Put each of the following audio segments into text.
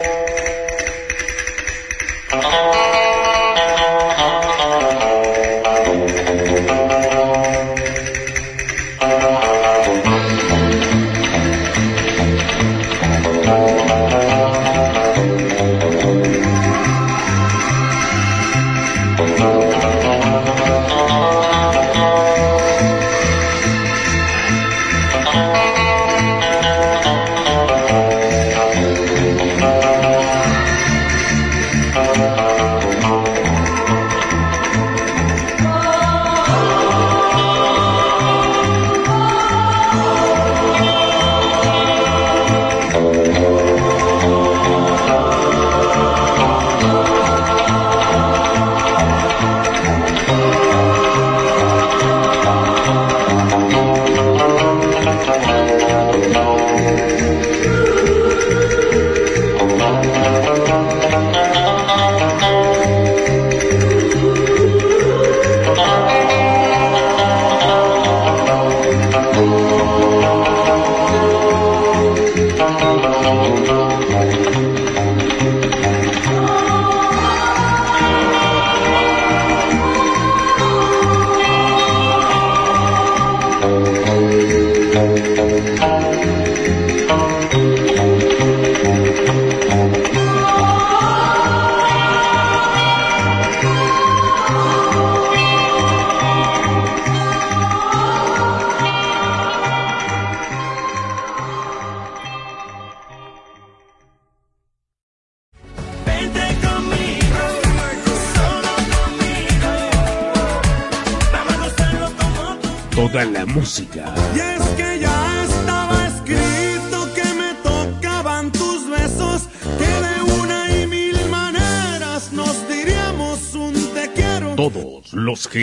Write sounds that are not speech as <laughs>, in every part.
you.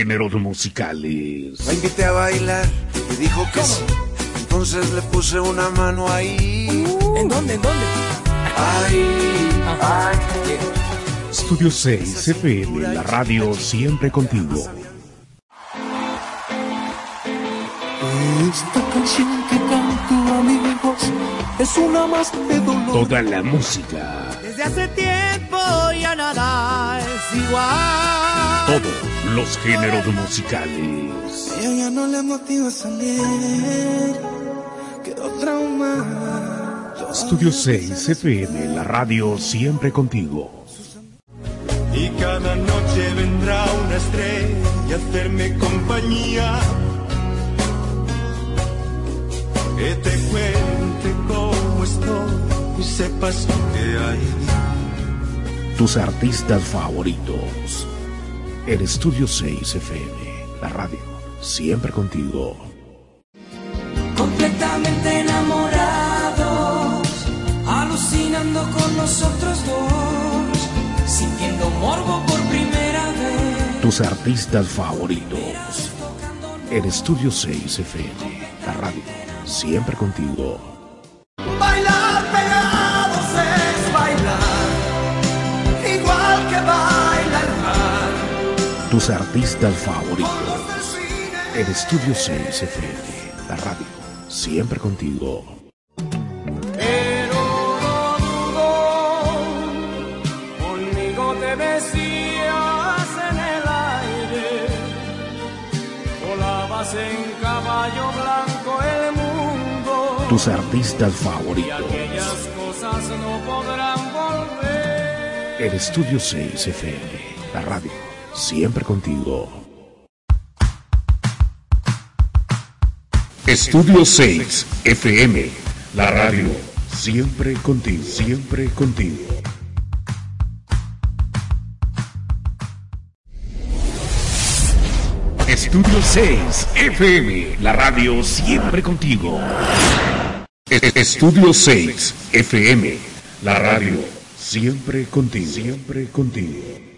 Géneros musicales. La invité a bailar y dijo que sí. Entonces le puse una mano ahí. ¿En dónde? ¿En dónde? Ahí. Ahí. Estudio 6 FM, la radio siempre contigo. Esta canción que canto amigos es una más de dolor. Toda la música. Desde hace tiempo ya nada es igual. Todo los géneros musicales. Ella ya no le motiva a salir, quedó traumada. Estudio 6 FM, la radio siempre contigo. Y cada noche vendrá una estrella a hacerme compañía. Que te cuente cómo estoy y sepas que hay. Tus artistas favoritos el Estudio 6 FM, la radio, siempre contigo. Completamente enamorados, alucinando con nosotros dos, sintiendo morbo por primera vez. Tus artistas favoritos. El Estudio 6 FM, la radio, siempre contigo. Tus artistas favoritos. El Estudio 6 FM, la radio, siempre contigo. Pero no dudo, conmigo te decías en el aire, volabas en caballo blanco el mundo. Tus artistas favoritos. Y aquellas cosas no podrán volver. El Estudio 6 FM, la radio siempre contigo. Estudio 6 FM, la radio, siempre contigo, siempre contigo. Estudio 6 FM, la radio siempre contigo. Estudio 6 FM, la radio siempre contigo, siempre contigo.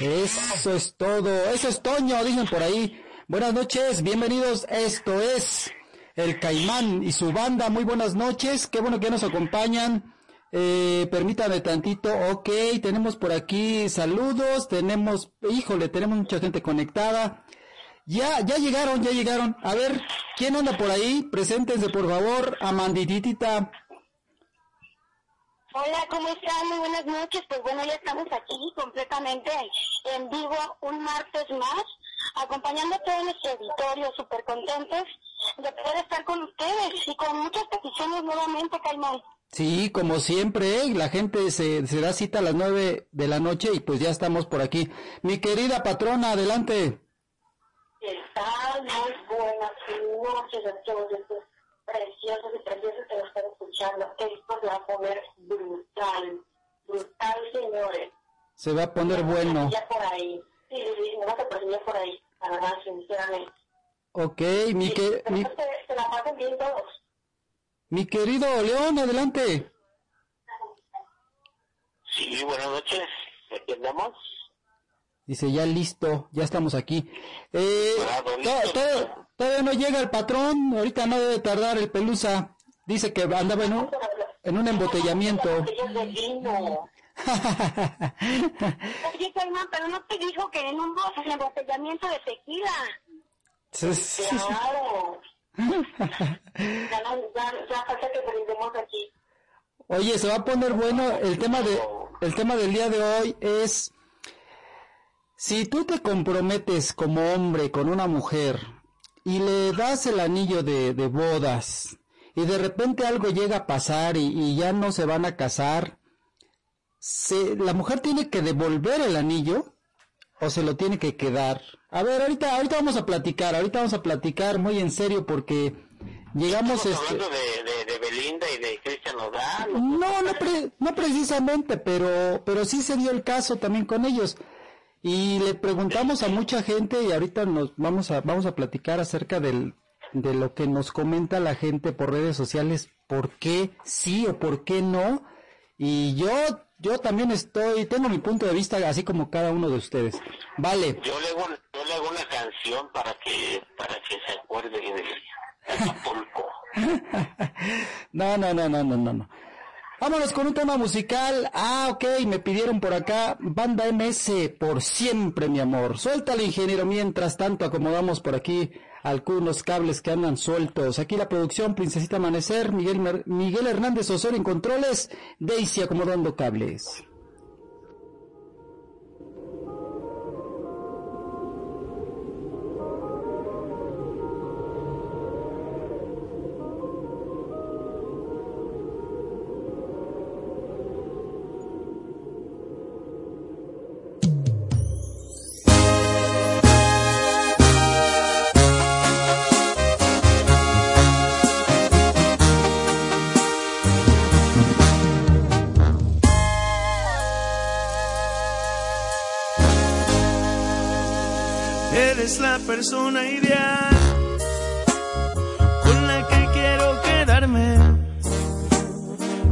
Eso es todo, eso es Toño, dicen por ahí. Buenas noches, bienvenidos, esto es El Caimán y su banda, muy buenas noches, qué bueno que nos acompañan Eh, permítame tantito, ok, tenemos por aquí saludos, tenemos, híjole, tenemos mucha gente conectada. Ya, ya llegaron, ya llegaron. A ver, ¿quién anda por ahí? Preséntense, por favor, Amandititita. Hola, ¿cómo están? Muy buenas noches. Pues bueno, ya estamos aquí completamente en vivo un martes más, acompañando a todo nuestro auditorio, súper contentos de poder estar con ustedes y con muchas peticiones nuevamente, Caimán. Sí, como siempre, ¿eh? la gente se, se da cita a las nueve de la noche y pues ya estamos por aquí. Mi querida patrona, adelante. ¿Qué tal? Muy buenas noches a todos preciosos y preciosos que nos están escuchando. Esto se va a poner brutal, brutal, señores. Se va a poner bueno. Ya por ahí. Sí, sí, sí, a poner por ahí, para más, sinceramente. Ok, mi, que, mi, Se, se la pasen bien todos. mi querido León, adelante. Sí, buenas noches. ¿Aquí andamos? Dice, ya listo, ya estamos aquí. Eh, Bravo, to- listo. to- todavía no llega el patrón, ahorita no debe tardar el pelusa. Dice que andaba en un, en un embotellamiento. <laughs> Oye, Caimán, pero no te dijo que en un bo- en embotellamiento de tequila. Claro. Oye, se va a poner bueno. El tema de, el tema del día de hoy es si tú te comprometes como hombre con una mujer y le das el anillo de, de bodas y de repente algo llega a pasar y, y ya no se van a casar, se- la mujer tiene que devolver el anillo o se lo tiene que quedar. A ver, ahorita, ahorita vamos a platicar, ahorita vamos a platicar muy en serio porque llegamos Estamos este. hablando de, de, de Belinda y de Cristian Nodal. No, no, pre- no precisamente, pero, pero sí se dio el caso también con ellos. Y le preguntamos a mucha gente y ahorita nos vamos a, vamos a platicar acerca del, de lo que nos comenta la gente por redes sociales, por qué sí o por qué no. Y yo, yo también estoy, tengo mi punto de vista así como cada uno de ustedes. Vale. Yo le hago, yo le hago una canción para que, para que se acuerde de, <laughs> Acapulco. No, no, no, no, no, no. Vámonos con un tema musical. Ah, ok, me pidieron por acá Banda MS por siempre, mi amor. Suéltale, ingeniero, mientras tanto acomodamos por aquí algunos cables que andan sueltos. Aquí la producción Princesita Amanecer, Miguel, Mer- Miguel Hernández Osorio en controles, Daisy acomodando cables. Persona ideal con la que quiero quedarme.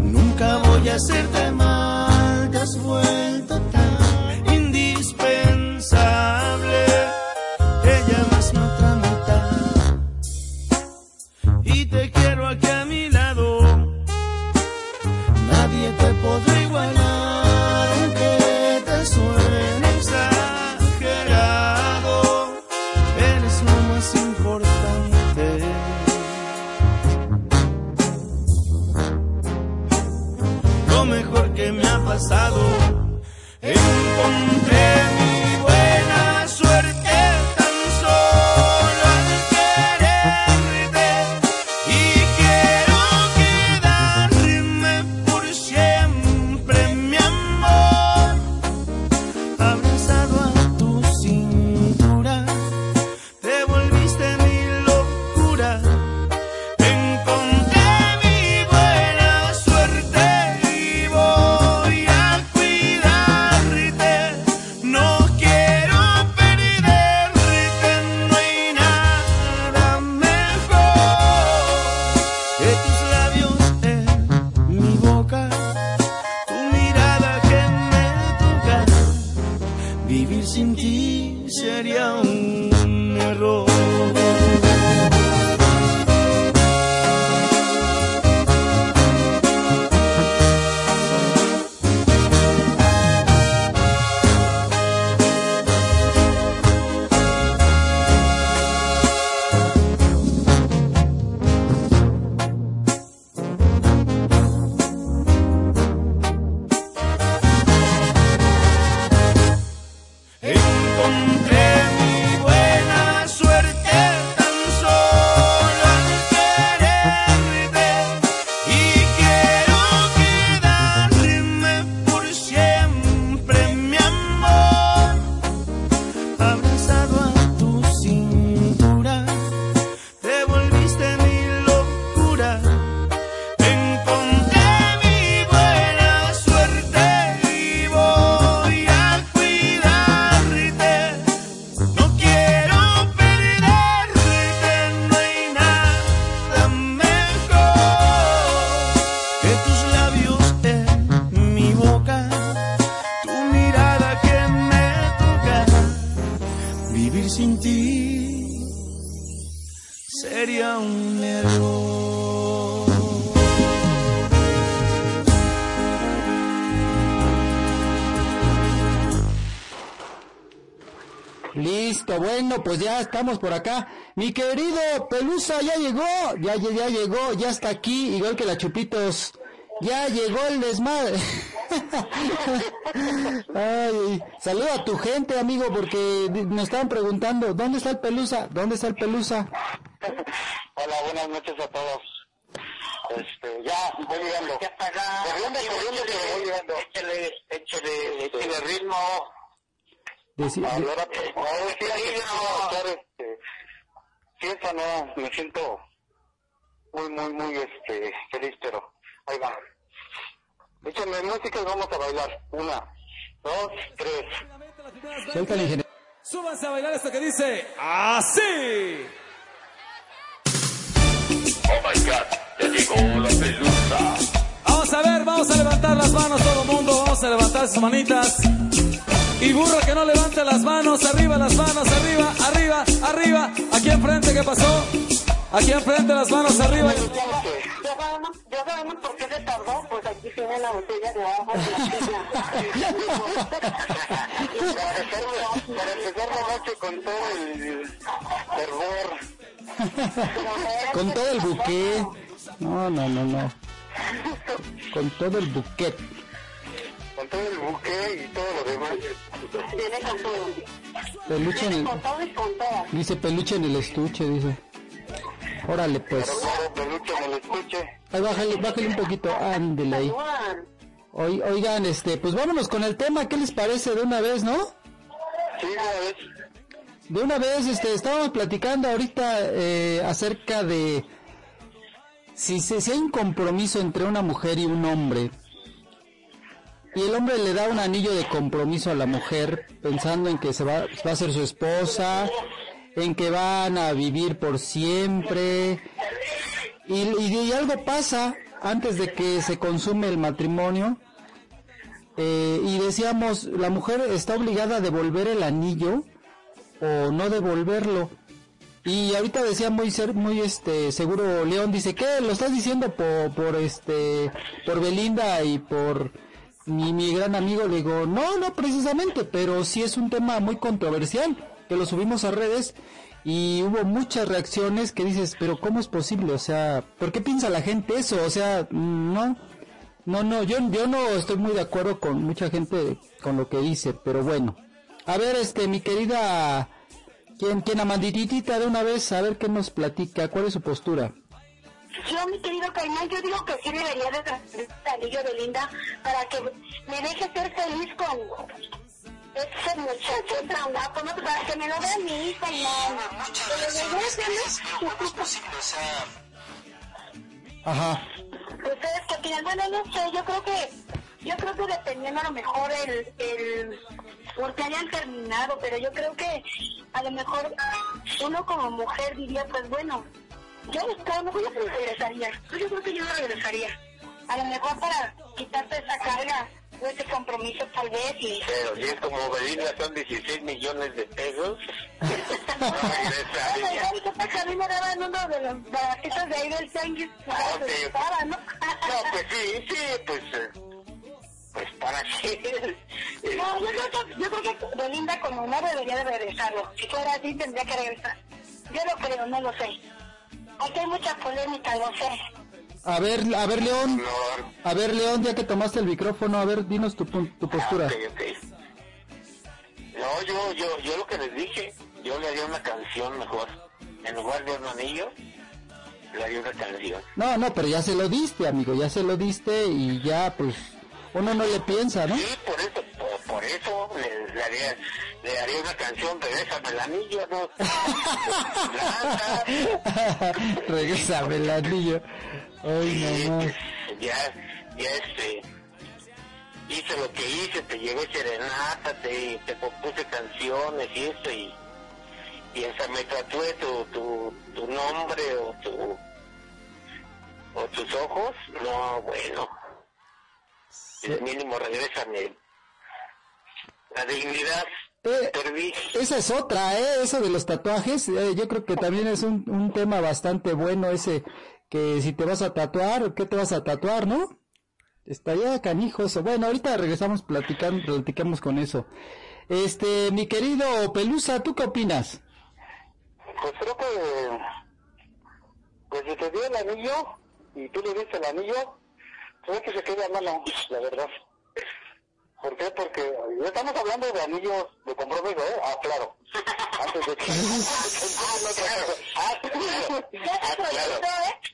Nunca voy a hacerte mal, te bueno, pues ya estamos por acá. Mi querido Pelusa ya llegó, ya, ya, ya llegó, ya está aquí, igual que la Chupitos. Ya llegó el desmadre. <laughs> Ay, saluda a tu gente, amigo, porque me estaban preguntando, ¿dónde está el Pelusa? ¿Dónde está el Pelusa? <laughs> Hola, buenas noches a todos. Este, ya, voy llegando. Corriendo, corriendo, pero voy llegando. Échale, échale, échale ritmo. Deci- Ahora, <laughs> ahora sí, ahí no, estar, este, fiesta no, me siento muy, muy, muy, este, feliz, pero ahí va. Échame música y vamos a bailar. Una, dos, tres. Suelta el ingeniero. Súbanse a bailar esto que dice así. Oh my god, ya llegó la pelusa. Vamos a ver, vamos a levantar las manos todo el mundo, vamos a levantar sus manitas. Y burro que no levante las manos, arriba las manos, arriba, arriba, arriba. Aquí enfrente, ¿qué pasó? Aquí enfrente las manos arriba. Ya sabemos, ya sabemos por qué se tardó, pues aquí tiene la botella de agua. Para <laughs> empezar, para empezar la noche con todo el fervor. Con todo el buque. No, no, no, no. <laughs> Con todo el buquet. Con todo el buque y todo lo demás. Viene con todo. Peluche en el... Con todo y con todo. Dice peluche en el estuche, dice. Órale, pues. Pero peluche me lo escuche. Ahí bájale, bájale un poquito. Ándele ahí. Oi- Oigan, este, pues vámonos con el tema. ¿Qué les parece de una vez, no? Sí, una vez. De una vez, este, estábamos platicando ahorita eh, acerca de si, se- si hay un compromiso entre una mujer y un hombre y el hombre le da un anillo de compromiso a la mujer pensando en que se va, a ser su esposa, en que van a vivir por siempre y, algo pasa antes de que se consume el matrimonio eh, y decíamos la mujer está obligada a devolver el anillo o no devolverlo. Y ahorita decía muy ser muy este seguro León dice, "¿Qué? ¿Lo estás diciendo por por este por Belinda y por mi, mi gran amigo?" Le digo, "No, no precisamente, pero sí es un tema muy controversial que lo subimos a redes y hubo muchas reacciones que dices, "Pero ¿cómo es posible? O sea, ¿por qué piensa la gente eso? O sea, no no, no, yo, yo no estoy muy de acuerdo con mucha gente con lo que dice, pero bueno. A ver, este, mi querida, ¿quién, quién amandititita de una vez? A ver qué nos platica, ¿cuál es su postura? Yo, mi querido Caimán, yo digo que sí debería de transferir el anillo de Linda para que me deje ser feliz con ese muchacho traumato, ¿no? Para que me lo vea mi hija y mamá. Ajá. Ustedes que opinan, bueno, no sé, yo creo que, yo creo que dependiendo a lo mejor el, el, porque hayan terminado, pero yo creo que a lo mejor uno como mujer diría, pues bueno, yo mejor yo regresaría, yo creo que yo no regresaría, a lo mejor para quitarte esa carga o ese compromiso tal vez y... Pero si es como Belinda, son 16 millones de pesos. <laughs> no regresaría. igual, ¿qué pasa? A mí me daban uno de los baratitos de ahí del tianguis, Ah, ok. estaba, ¿no? No, pues sí, sí, pues, eh, pues para qué. No, yo creo que, yo creo que Belinda como no debería de regresarlo. Si fuera así, tendría que regresar. Yo lo creo, no lo sé. Aquí hay mucha polémica, sé. A ver, a ver, León, a ver, León, ya que tomaste el micrófono, a ver, dinos tu, tu postura. Ok, ok. No, yo, yo, yo lo que les dije, yo le haría una canción mejor. En lugar de un anillo, le haría una canción. No, no, pero ya se lo diste, amigo, ya se lo diste y ya, pues, uno no le piensa, ¿no? Sí, por eso, por, por eso le, le haría, le haría una canción, regresame el anillo, ¿no? <laughs> Regresame el anillo. Ay, no, no. ya, ya este, hice lo que hice, te llevé serenata, te, te compuse canciones y eso, y, y me tatué tu, tu, tu nombre o tu, o tus ojos, no, bueno, el mínimo regrésame la dignidad, Eh. Esa es otra, ¿eh? Eso de los tatuajes, eh, yo creo que también es un, un tema bastante bueno ese, que si te vas a tatuar, ¿qué te vas a tatuar, no? Estaría canijo eso. Bueno, ahorita regresamos platicando, platicamos con eso. Este, mi querido Pelusa, ¿tú qué opinas? Pues creo que, pues si te dio el anillo y tú le diste el anillo, pues que se quede a mano, la verdad. ¿Por qué? Porque estamos hablando de anillos de compromiso, ¿eh? Ah, claro. Antes de que... ah, claro.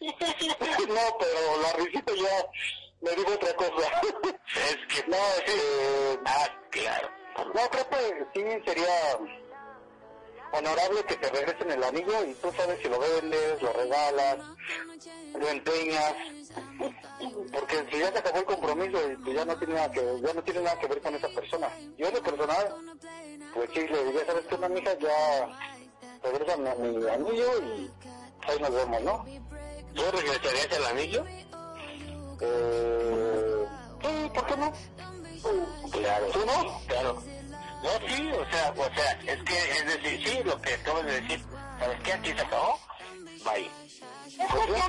<laughs> No, pero la risita ya me dijo otra cosa. Es que... No, es que... Ah, claro. No, creo que sí sería honorable que te regresen el anillo y tú sabes si lo vendes, lo regalas, lo empeñas, porque si ya se acabó el compromiso y pues ya no tiene nada que ya no tiene nada que ver con esa persona. Yo en lo personal, pues sí le diría, sabes que una mija ya regresa mi, mi anillo y ahí nos vemos, ¿no? ¿Tú regresarías el anillo? Eh, sí, ¿por qué no? Claro. ¿Tú no? Claro. No, sí, o sea, o sea, es que, es decir, sí, lo que acabas de decir, ¿sabes qué? Aquí se acabó, bye. Pues,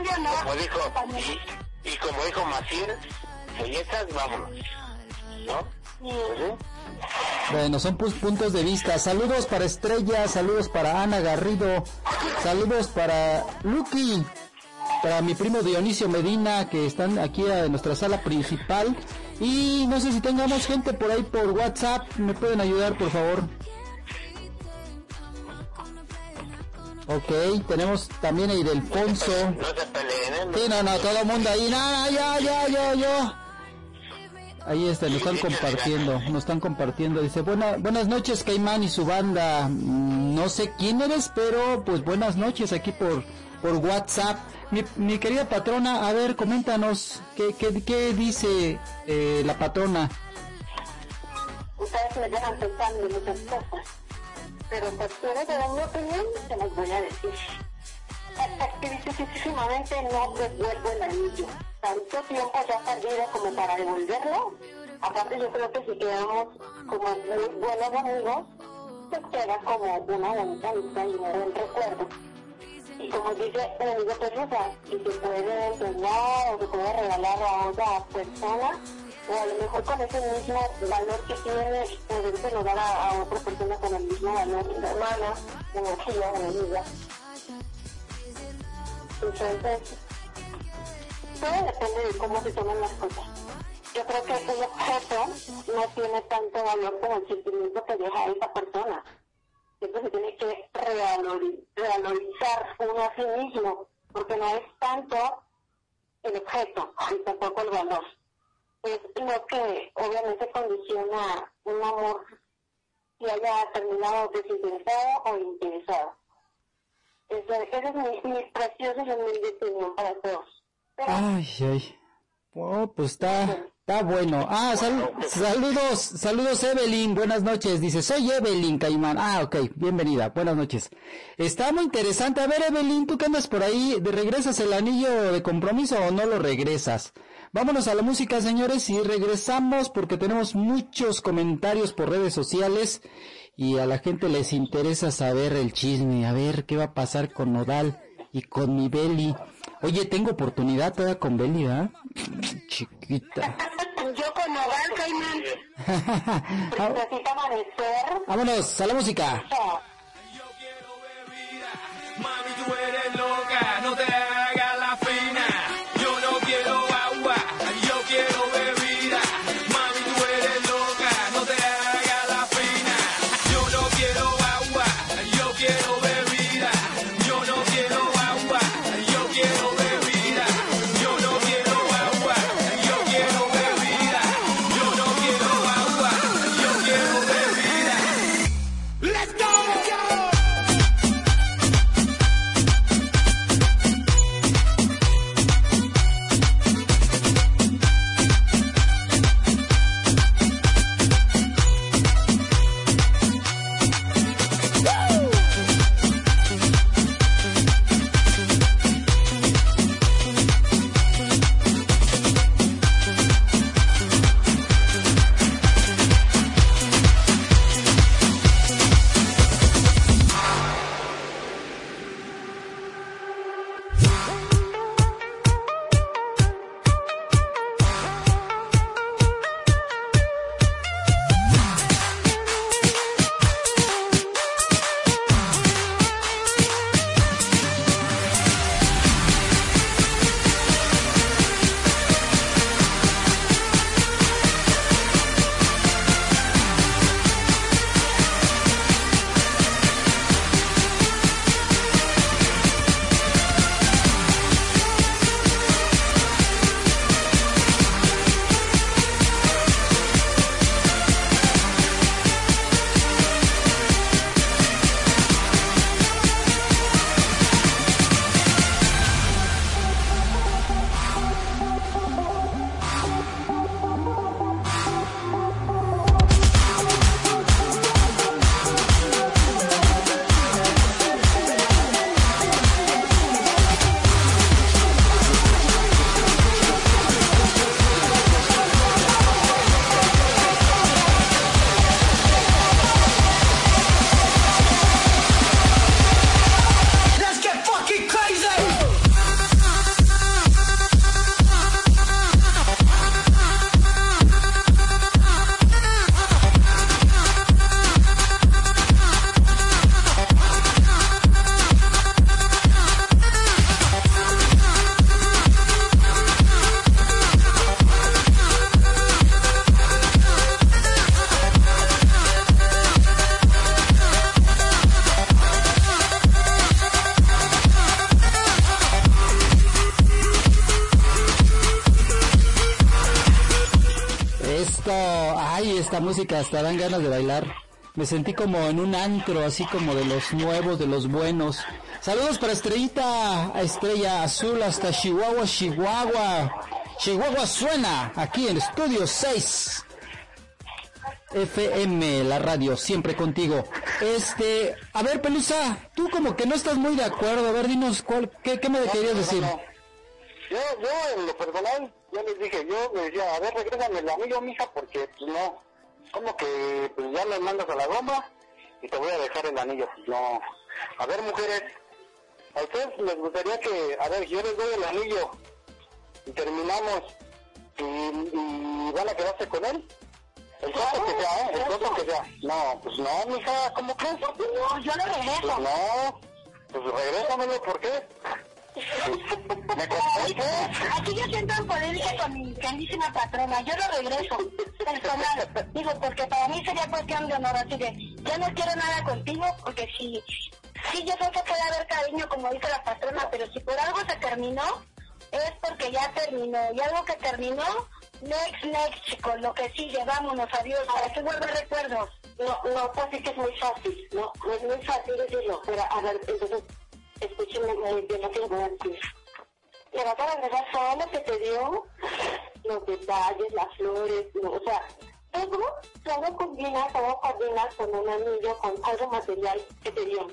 como dijo, y, y como dijo Macir, bellezas, vámonos, ¿no? Pues. Bueno, son pu- puntos de vista. Saludos para Estrella, saludos para Ana Garrido, saludos para Lucky, para mi primo Dionisio Medina, que están aquí en nuestra sala principal. Y no sé si tengamos gente por ahí por WhatsApp, ¿me pueden ayudar por favor? Ok, tenemos también a Idelfonso. No se peleen. Sí, no, no, todo el mundo ahí, no, yo, yo, yo, yo. Ahí está, nos están compartiendo, nos están compartiendo. Dice, Buena, buenas noches, Caimán y su banda. Mm, No sé quién eres, pero pues buenas noches aquí por, por WhatsApp. Mi, mi querida patrona, a ver, coméntanos, ¿qué, qué, qué dice eh, la patrona? Ustedes me dejan pensando en muchas cosas, pero pues quiero dar mi opinión, se las voy a decir. Específicamente no devuelvo el anillo. Tanto tiempo ya perdido como para devolverlo. Aparte yo creo que si quedamos como muy buenos amigos, pues queda como una bonita y un buen recuerdo. Y como dice el amigo Pelusa, y se puede enseñar o se puede regalar a otra persona, o a lo mejor con ese mismo valor que tiene, podérselo dar a, a otra persona con el mismo valor, una hermana, una tía, una amiga. Entonces, todo depende de cómo se toman las cosas. Yo creo que un objeto no tiene tanto valor como el sentimiento que deja esa persona. Siempre se tiene que revalori- revalorizar uno a sí mismo, porque no es tanto el objeto y tampoco el valor. Es lo que obviamente condiciona un amor si haya terminado desinteresado o interesado. Ese, ese es mi, mi precioso y humilde opinión para todos. Ay, ay. Oh, pues está, está bueno. Ah, sal- saludos, saludos Evelyn, buenas noches. Dice, soy Evelyn Caimán. Ah, ok, bienvenida, buenas noches. Está muy interesante. A ver, Evelyn, ¿tú qué andas por ahí? ¿De regresas el anillo de compromiso o no lo regresas? Vámonos a la música, señores, y regresamos porque tenemos muchos comentarios por redes sociales y a la gente les interesa saber el chisme, a ver qué va a pasar con Nodal y con mi Beli. Oye, tengo oportunidad todavía con Beli, ¿verdad? <sniffs> Chiquita. Yo con Noval Caimán, <laughs> necesito amanecer. Vámonos a la música. Mami, tú eres loca, no te música hasta dan ganas de bailar. Me sentí como en un antro, así como de los nuevos, de los buenos. Saludos para Estrellita, Estrella Azul hasta Chihuahua, Chihuahua. Chihuahua suena aquí en Estudio 6. FM, la radio, siempre contigo. Este, a ver, Pelusa, tú como que no estás muy de acuerdo. A ver, dinos, cuál, ¿qué, qué me querías decir? Yo, yo en lo personal, ya les dije, yo les decía, a ver, regrésame el anillo, mija, porque pues no, como que pues ya me mandas a la goma y te voy a dejar el anillo, no. A ver, mujeres, a ustedes les gustaría que, a ver, yo les doy el anillo y terminamos y, y van a quedarse con él. El costo que sea, ¿eh? El costo que sea. No, pues no, mija, ¿cómo crees? No, yo lo regreso. Pues no, pues regrésamelo, ¿por qué? Aquí yo siento en polémica con mi grandísima patrona. Yo lo regreso. Personal. Digo, porque para mí sería cuestión de honor. Así de, yo no quiero nada contigo, porque si, sí, yo sé que puede haber cariño, como dice la patrona, pero si por algo se terminó, es porque ya terminó. Y algo que terminó, next, next, chicos, lo que sigue, vámonos, adiós. ¿Para qué guardar recuerdos? No, no, pues es que es muy fácil, no, no es muy fácil decirlo, pero a ver, entonces, escúcheme muy bien lo que voy a decir. Le vas a todo lo que te dio, los detalles, las flores, o sea, todo, todo combina, todo combina con un anillo, con algo material que te dio.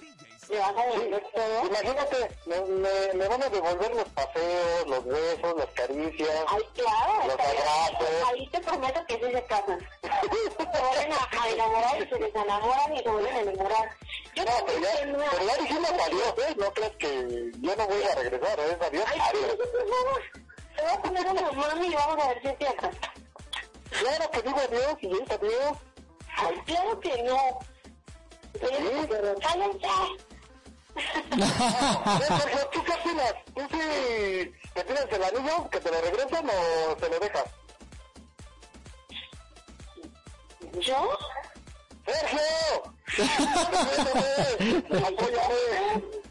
Imagínate, me, me, me van a devolver los paseos, los besos, las caricias, Ay, claro, los abrazos. ahí te prometo que sí se casan. Se vuelven a, a enamorar y se desenamoran y se vuelven a enamorar. Yo No, pero ya, una- pero ya dijimos adiós, ¿eh? No crees que yo no voy a regresar, ¿eh? Adiós, Ay, sí, adiós. favor. Te voy a poner una mano y vamos a ver si es cierto. Claro que digo adiós y es adiós. Ay, claro que no. Pero cállense. Sergio, ¿tú qué opinas? ¿Tú sí te pides el anillo, que te lo regresan o te lo dejas? ¿Yo? ¡Sergio!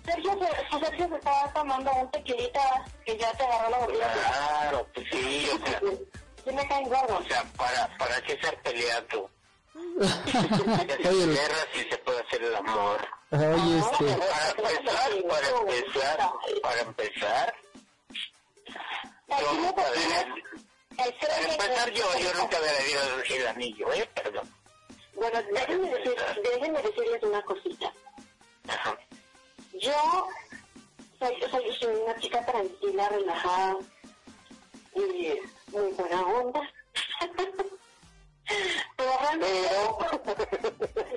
Sergio, se- Sergio se estaba tomando un tequilita que ya te agarró la botella. Claro, pues sí, o sea, Sí me caen gordos. o sea, para, para qué estar peleando. Oye, guerra si se puede hacer el amor. oye, este, Para empezar, para empezar, para empezar, yo nunca debería, para empezar yo, yo nunca debería el anillo, ¿eh? Perdón. Bueno, déjenme, decir, déjenme decirles una cosita. Ajá. Yo soy, soy, soy una chica tranquila, relajada y muy buena onda. <laughs> Pero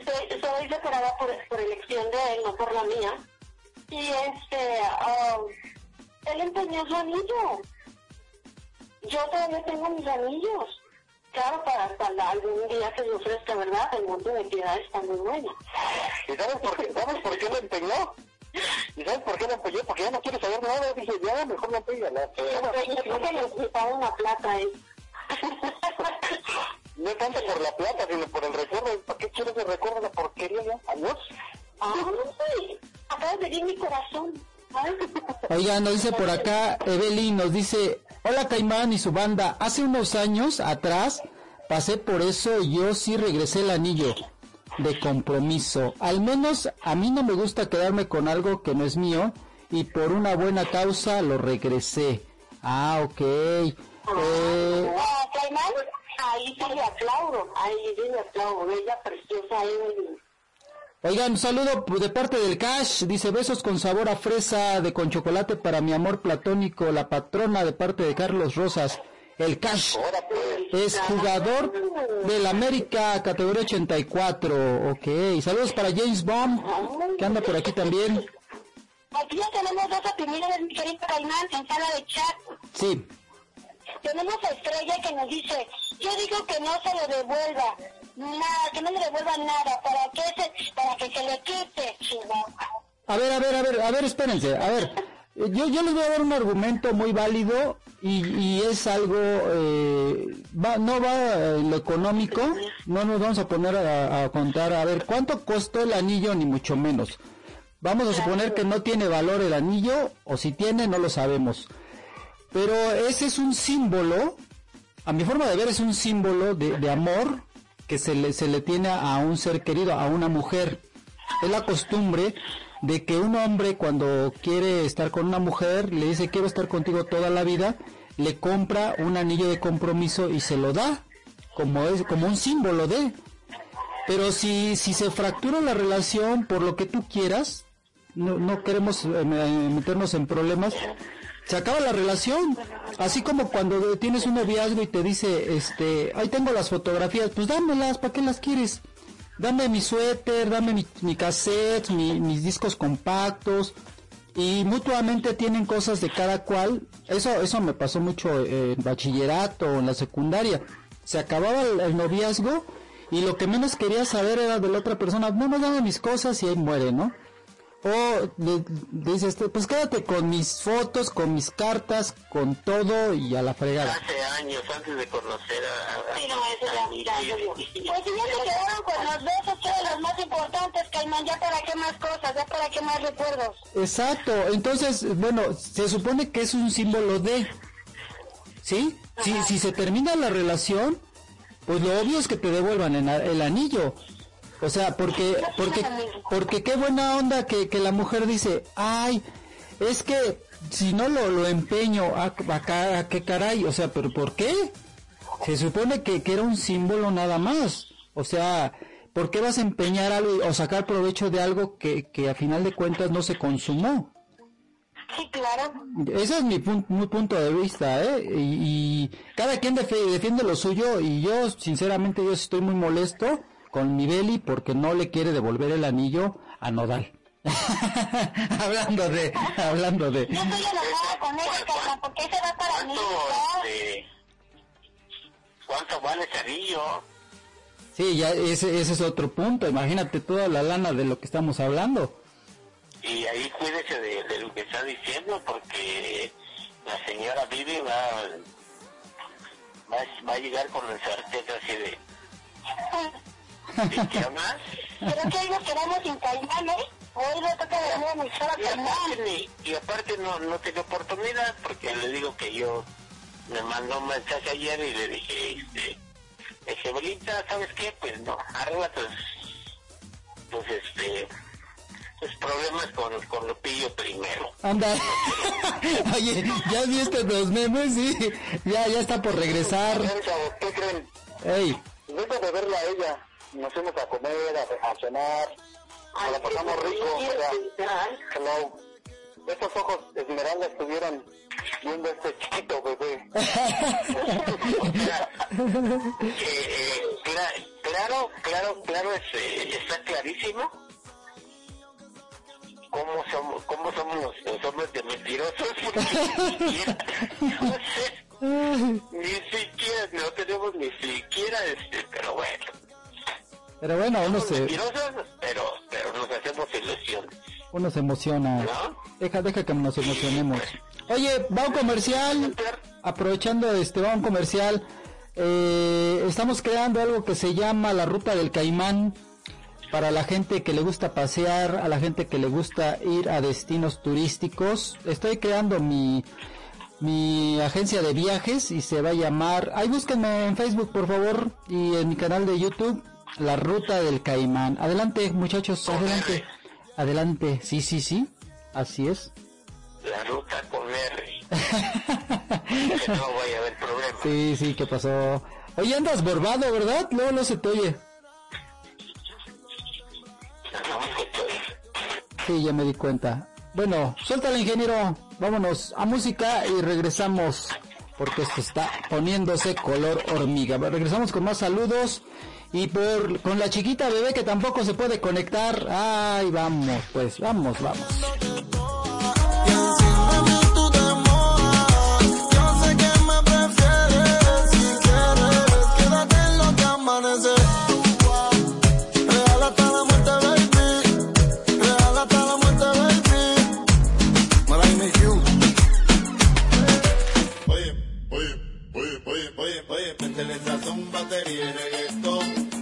soy, soy separada por, por elección de él, no por la mía. Y este, um, él empeñó su anillo. Yo todavía tengo mis anillos. Claro, para la- algún día que se ofrezca, ¿verdad? El monte de piedad está muy bueno. ¿Y sabes por qué, sabes por qué lo empeñó? ¿Y sabes por qué lo empeñó? Porque ya no quiere saber nada. Dije, ya, mejor lo empeña. ¿no? Yo creo que necesitaba una plata, ¿eh? No tanto por la plata, sino por el recuerdo. ¿Para qué quieres el recuerdo de la porquería ya? Adiós. Ay, acabas de herir mi corazón. Ay. Oigan, nos dice por acá, Evelyn nos dice, hola Caimán y su banda, hace unos años atrás pasé por eso y yo sí regresé el anillo de compromiso. Al menos a mí no me gusta quedarme con algo que no es mío y por una buena causa lo regresé. Ah, ok. Eh, Ah, Caimán, ahí sí le aplaudo, ahí sí le aplaudo, bella, preciosa Evelyn. Oigan, un saludo de parte del Cash. Dice besos con sabor a fresa de con chocolate para mi amor platónico, la patrona de parte de Carlos Rosas. El Cash es jugador del América categoría 84. Ok, saludos para James Bond, que anda por aquí también. Aquí ya tenemos dos opiniones, mi querido Caimán, en sala de chat. Sí, Tenemos a Estrella que nos dice, yo digo que no se le devuelva nada, que no le devuelva nada, para que se, para que se le quite, chihuahua. A ver, a ver, a ver, a ver, espérense, a ver. eh, Yo, yo les voy a dar un argumento muy válido y, y es algo, eh, va, no va en lo económico, no nos vamos a poner a contar, a ver, ¿cuánto costó el anillo? Ni mucho menos. Vamos a suponer que no tiene valor el anillo, o si tiene, no lo sabemos. Pero ese es un símbolo a mi forma de ver es un símbolo de, amor que se le, se le tiene a un ser querido, a una mujer. Es la costumbre de que un hombre cuando quiere estar con una mujer le dice quiero estar contigo toda la vida, le compra un anillo de compromiso y se lo da como es como un símbolo de pero si, si se fractura la relación por lo que tú quieras, no, no queremos eh, me- meternos en problemas, se acaba la relación. Así como cuando tienes un noviazgo y te dice, este, ahí tengo las fotografías, pues dámelas, ¿para qué las quieres? Dame mi suéter, dame mi, mi cassette, mi- mis discos compactos. Y mutuamente tienen cosas de cada cual. Eso, eso me pasó mucho en bachillerato, en la secundaria. Se acababa el, el noviazgo y lo que menos quería saber era de la otra persona. No me dame mis cosas y ahí muere, ¿no? O le- dices, pues quédate con mis fotos, con mis cartas, con todo y a la fregada. Hace años, antes de conocer a... a- Sí, no, eso ya, a mi- ya, yo digo. Pues si ya se quedaron con los besos, que eran los más importantes, Caimán, ya para qué más cosas, ya para qué más recuerdos. Exacto, entonces, bueno, se supone que es un símbolo de, ¿sí? Si, si se termina la relación, pues lo obvio es que te devuelvan a- el anillo. O sea, porque, porque, porque qué buena onda que, que la mujer dice, ay, es que si no lo, lo empeño, a, a, a qué caray, o sea, pero ¿por qué? Se supone que, que era un símbolo nada más. O sea, ¿por qué vas a empeñar algo o sacar provecho de algo que, que a final de cuentas no se consumó? Sí, claro. Ese es mi, pun- mi punto de vista, ¿eh? Y, y cada quien defe- defiende lo suyo y yo, sinceramente, yo estoy muy molesto con mi Beli porque no le quiere devolver el anillo a Nodal. <laughs> hablando de, hablando de... Yo estoy enojada con ella, Caimán, porque ese va para mí. Este, ¿Cuánto vale ese anillo? Sí, ya ese, ese es otro punto. Imagínate toda la lana de lo que estamos hablando. Y ahí cuídese de, de lo que está diciendo porque la señora Vivi va, va, va a llegar con el sartén así de... ¿Y <laughs> qué más? Pero que hoy nos quedamos sin Caimán, ¿eh? Hoy le toca venir a mi chava Y Caimán. ni- y aparte no, no tengo oportunidad porque le digo que yo me mandó un mensaje ayer y le dije, este, dije, Belita, ¿sabes qué? Pues no, arregla tus, tus, este, tus problemas con, con Lupillo primero. Anda. <laughs> Oye, ya viste los memes, sí. Ya, ya está por regresar. ¿Qué creen? Ey, Vengo de verla a ella. Nos fuimos a comer, a, a cenar. Nos la pasamos rico. Hello. Estos ojos esmeralda estuvieran viendo a este chiquito bebé. <laughs> Eh, eh, cla- claro, claro, claro, es, eh, está clarísimo cómo somos, cómo somos los, los hombres de mentirosos. <laughs> ni siquiera, no tenemos ni siquiera, este, pero bueno, pero bueno, uno se, pero, pero nos hacemos ilusiones. uno se emociona. Deja, deja que nos emocionemos. Oye, va un comercial. Aprovechando este, va un comercial. Eh, estamos creando algo que se llama la ruta del caimán para la gente que le gusta pasear, a la gente que le gusta ir a destinos turísticos. Estoy creando mi mi agencia de viajes y se va a llamar, ahí búsquenme en Facebook por favor y en mi canal de YouTube, La Ruta del Caimán. Adelante muchachos, adelante. Adelante, sí, sí, sí, así es. La ruta con R. <laughs> que no vaya a haber problema. Sí, sí, ¿qué pasó? Oye, andas borbado, ¿verdad? Luego no se te oye. Sí, ya me di cuenta. Bueno, suelta el ingeniero. Vámonos a música y regresamos. Porque esto está poniéndose color hormiga. Regresamos con más saludos. Y por con la chiquita bebé que tampoco se puede conectar. Ay, vamos, pues, vamos, vamos.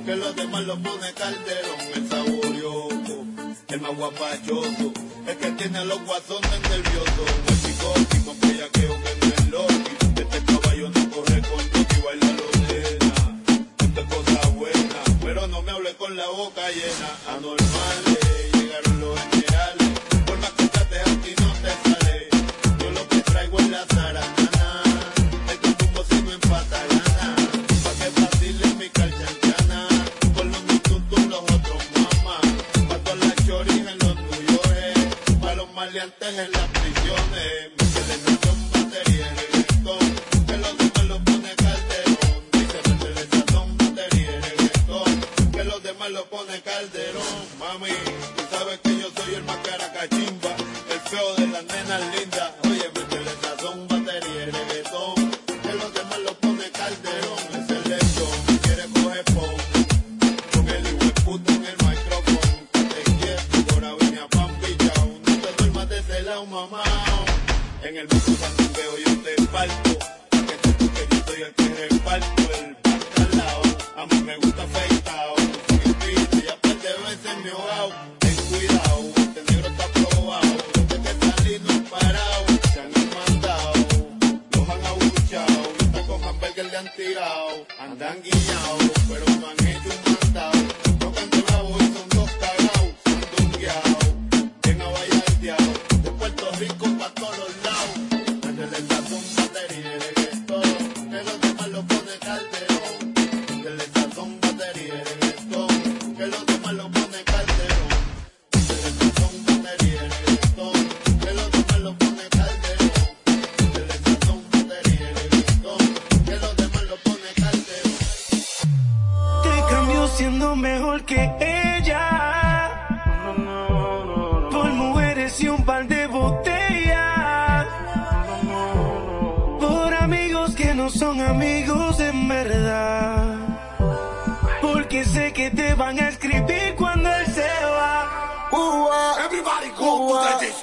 que los demás lo pone calderón. El saborioco, el más guapachoso, el que tiene a los guasones nerviosos. No es psicótico, bellaqueo que que no es lógico. Este caballo no corre con y baila lorena. Esto es cosa buena, pero no me hable con la boca llena. Anormal.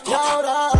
Y ahora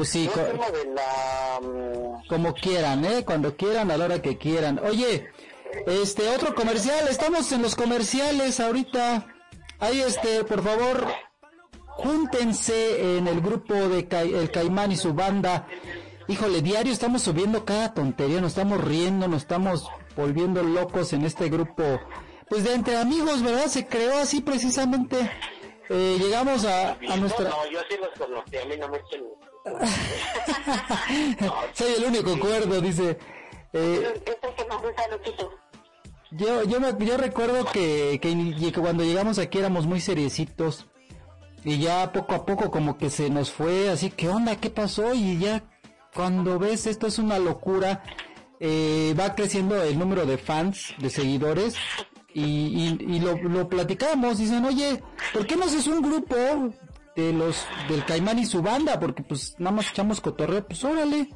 pues sí. Co- de la... mm, Como quieran, ¿eh? Cuando quieran, a la hora que quieran. Oye, este, otro comercial, estamos en los comerciales ahorita. Ahí, este, por favor, júntense en el grupo de Cai- El Caimán y su banda. Híjole, diario estamos subiendo cada tontería, nos estamos riendo, nos estamos volviendo locos en este grupo. Pues de entre amigos, ¿verdad? Se creó así precisamente. Eh, llegamos a, a nuestra... No, yo sí los conocí, a mí no me. <laughs> Soy el único cuerdo, dice. Eh, Este es el que más gusta Luquito. Yo, yo, me- yo recuerdo que, que cuando llegamos aquí éramos muy seriecitos y ya poco a poco como que se nos fue así, ¿qué onda? ¿Qué pasó? Y ya cuando ves esto es una locura, eh, va creciendo el número de fans, de seguidores y, y, y lo, lo platicamos, dicen, oye, ¿por qué no haces un grupo de los del Caimán y su banda? Porque pues nada más echamos cotorreo, pues órale.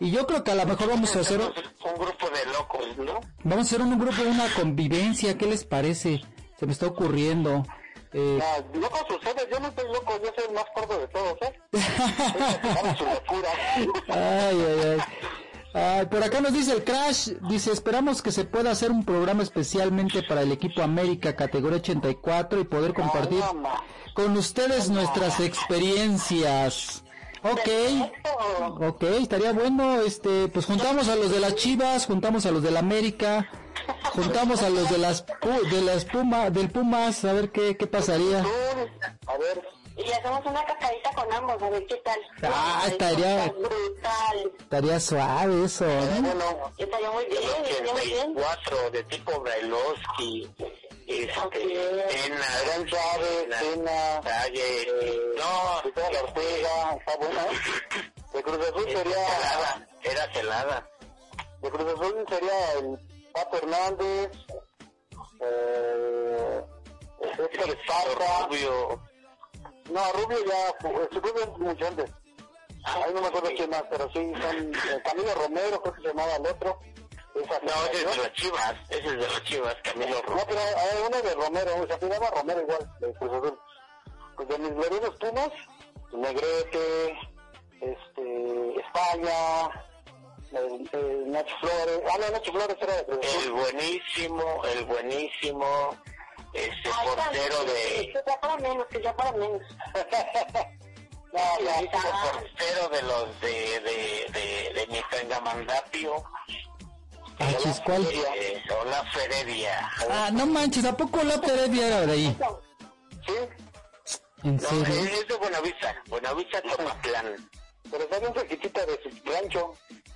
Y yo creo que a lo mejor vamos a hacer... Un grupo de locos, ¿no? Vamos a hacer un grupo, una convivencia, ¿qué les parece? Se me está ocurriendo. Eh, No, loco sucede, yo no estoy loco, yo soy el más gordo de todos, ¿eh? <laughs> Su locura. ay, ay, ay. Por acá nos dice el Crash, dice, esperamos que se pueda hacer un programa especialmente para el equipo América categoría 84 y poder compartir con ustedes nuestras experiencias. Ok, ok, estaría bueno, este, pues juntamos a los de las Chivas, juntamos a los del América, juntamos a los de las Pu- de las Puma, del Pumas, a ver qué, qué pasaría. A ver. Y hacemos una cascadita con ambos, a ver qué tal. Ah, estaría- brutal. Estaría suave eso, ¿no? Estaría muy bien, estaría muy bien. 84 de tipo Brailovsky. Este, Cena, Gran Chávez, Cena, Calle, no, Ricardo Ortega, está buena, <laughs> ¿eh? De Cruz Azul sería... celada, era celada. De Cruz Azul sería el Pato Hernández, eh, Héctor Esparza, Rubio, No, Rubio ya, fue- su Rubio mucho antes. Ahí no me acuerdo quién más, pero sí, son eh, Camilo Romero, creo que se llamaba el otro. Esa No, ese es de las chivas, ese es de las chivas, Camilo No, Romero. pero hay uno de Romero, se apellidaba Romero igual, de Cruz Azul. Pues de mis gloriosos Pumas, Negrete, este, España, el, el Nacho Flores, ah, no, Nacho Flores era de Cruz Azul. El buenísimo, el buenísimo, este portero de... Ya para menos, que ya para menos. <laughs> <laughs> El buenísimo portero de los de, de, de, de mi Tangamandapio. Ah, chis, ¿cuál? Eh, Olaf Heredia. Ah, no manches, ¿a poco la Heredia era de ahí? Sí, ¿En no, serio? es de Buenavista, Buenavista Tomatlán. Pero está bien cerquitita de su rancho.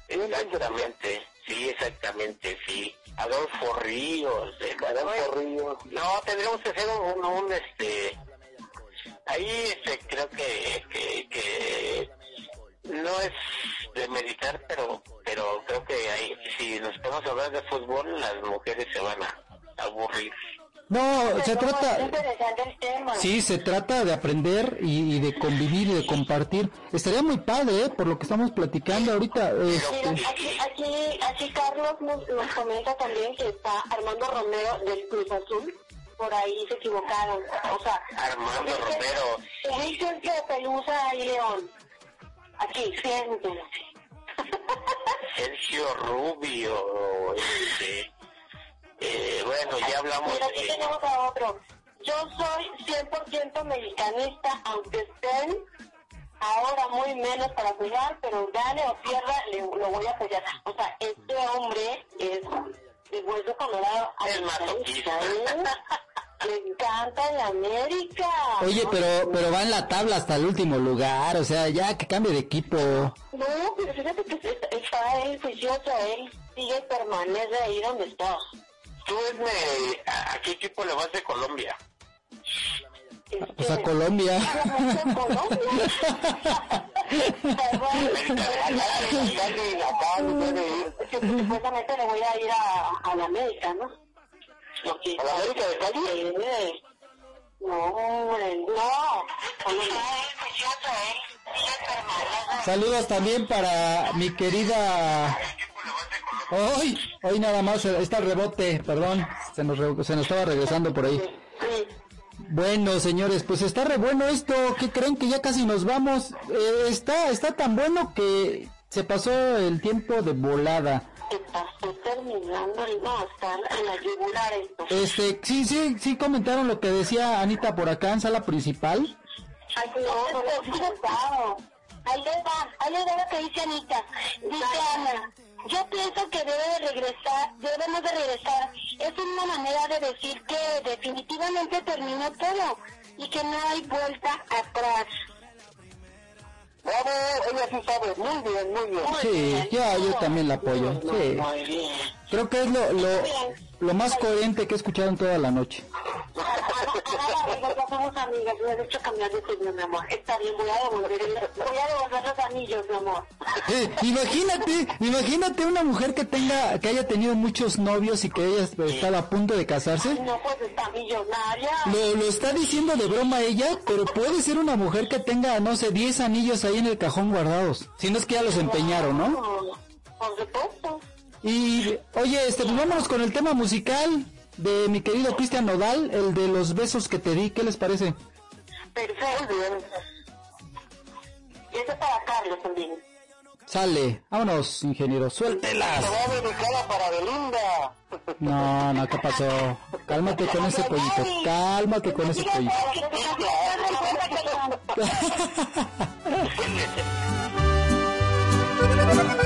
Exactamente, sí, exactamente, sí. Adolfo Ríos. de- Adolfo Ríos. No, tendríamos que hacer un, un, este... Ahí este, creo que, que, que no es de meditar, pero pero creo que ahí, si nos podemos hablar de fútbol, las mujeres se van a aburrir. No, se Es trata... interesante el tema. Sí, se trata de aprender y, y de convivir y de compartir. Estaría muy padre, ¿eh? Por lo que estamos platicando ahorita. Mira, este, aquí, aquí, aquí Carlos nos, nos comenta también que está Armando Romero del Cruz Azul. Por ahí se equivocaron. O sea, Armando Romero. es el que Pelusa y León. Aquí, siéntense. Sergio Rubio, este, eh, bueno, ya hablamos Mira, aquí de... tenemos a otro. Yo soy 100% mexicanista, aunque estén ahora muy menos para jugar, pero gane o pierda, le, lo voy a apoyar. O sea, este hombre es de hueso colorado. Es ¿eh? <laughs> Le encanta la América. Oye, ¿no? pero pero va en la tabla hasta el último lugar, o sea, ya que cambie de equipo. No, pero fíjate que está- está él juicioso, él sigue, permanece ahí donde está. Tú, Esme, ¿a, a qué equipo le vas de Colombia? Pues a Colombia. Es que supuestamente le voy a ir a, a la América, ¿no? ¿A la América de Cali? No, hombre, no. Saludos también para mi querida. Hoy, hoy nada más eh, está el rebote, perdón, se nos, re- se nos estaba regresando por ahí. Bueno, señores, pues está re bueno esto. ¿Qué creen que ya casi nos vamos? Eh, está, está tan bueno que se pasó el tiempo de volada. Terminando y no, la yugular esto. Este, sí, sí, sí comentaron lo que decía Anita por acá en sala principal. Ay, no, no lo he escuchado. Ahí les va, ahí les va lo que dice Anita. Dice Ana, yo pienso que debe de regresar, debemos de regresar. Es una manera de decir que definitivamente terminó todo y que no hay vuelta atrás. Bravo, ella sí sabe, muy bien, muy bien. Sí, yo, yo también la apoyo. Sí. Creo que es lo, lo, lo más coherente que he escuchado en toda la noche. Ya somos amigas, me has hecho cambiar de mi amor. Está bien, voy a devolver, el- voy a devolver los anillos, mi amor. Eh, imagínate, imagínate una mujer que tenga, que haya tenido muchos novios y que ella estaba a punto de casarse. No, pues está millonaria. Lo, lo está diciendo de broma ella, pero puede ser una mujer que tenga, no sé, 10 anillos ahí en el cajón guardados. Si no es que ya los empeñaron, ¿no? Por supuesto. Y, oye, este, pues vámonos con el tema musical de mi querido Cristian Nodal, el de los besos que te di. ¿Qué les parece? Perfecto. Y eso es para Carlos también. Sale, vámonos, ingeniero, suéltelas. Se va dedicada para Belinda. No, no, ¿qué pasó? Cálmate con ese pollito, cálmate con ese pollito. <laughs>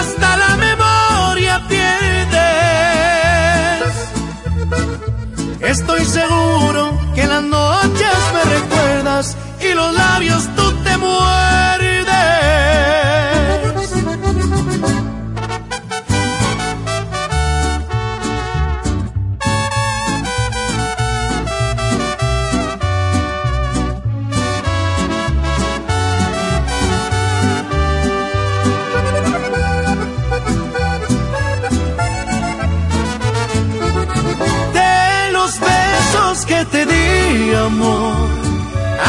Estoy seguro que las noches me recuerdas y los labios tú amor.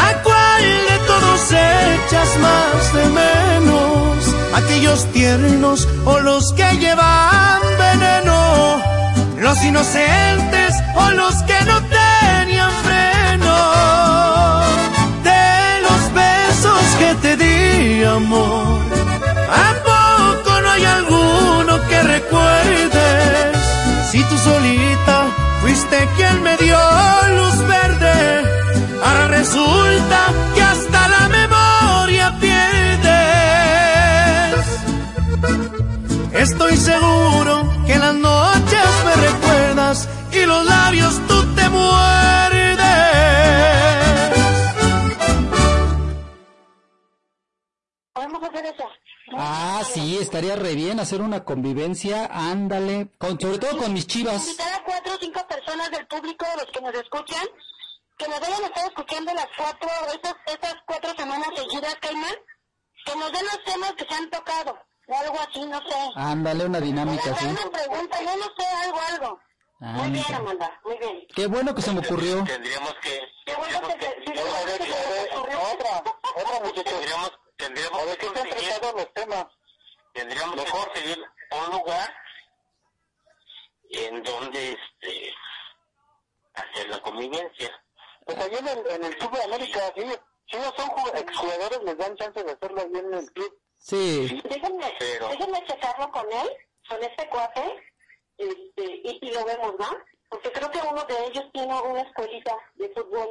¿A cuál de todos echas más de menos? Aquellos tiernos o los que llevan veneno, los inocentes o los que no tenían freno. De los besos que te di, amor. ¿A poco no hay alguno que recuerdes? Si tú solita fuiste quien me dio luz verde, ahora resulta que hasta la memoria pierdes. Estoy seguro que las noches me recuerdas y los labios tú te muerdes. Ah, sí, estaría re bien hacer una convivencia, ándale, con, sobre todo con mis chivas. Invitar a cuatro o cinco personas del público, los que nos escuchan, que nos hayan estado escuchando las cuatro, esas, esas cuatro semanas seguidas, Caimán, que nos den los temas que se han tocado, o algo así, no sé. Ándale, una dinámica así. Una pregunta, yo no sé, algo, algo. Muy bien. Amanda, muy bien. Qué bueno que se me ocurrió. Tendríamos que... Qué bueno que sí, que les ocurrió. Otra, otra muchachos. Tendríamos, tendríamos A ver que qué te han conseguir, tratado los temas. tendríamos que conseguir un lugar en donde este hacer la convivencia. Pues ahí en el, en el Club de América, si, si no son ju- exjugadores, les dan chance de hacerlo ahí en el club. Sí. Déjenme, Pero- déjenme checarlo con él, con este cuate, este, y, y lo vemos, ¿no? Porque creo que uno de ellos tiene una escuelita de fútbol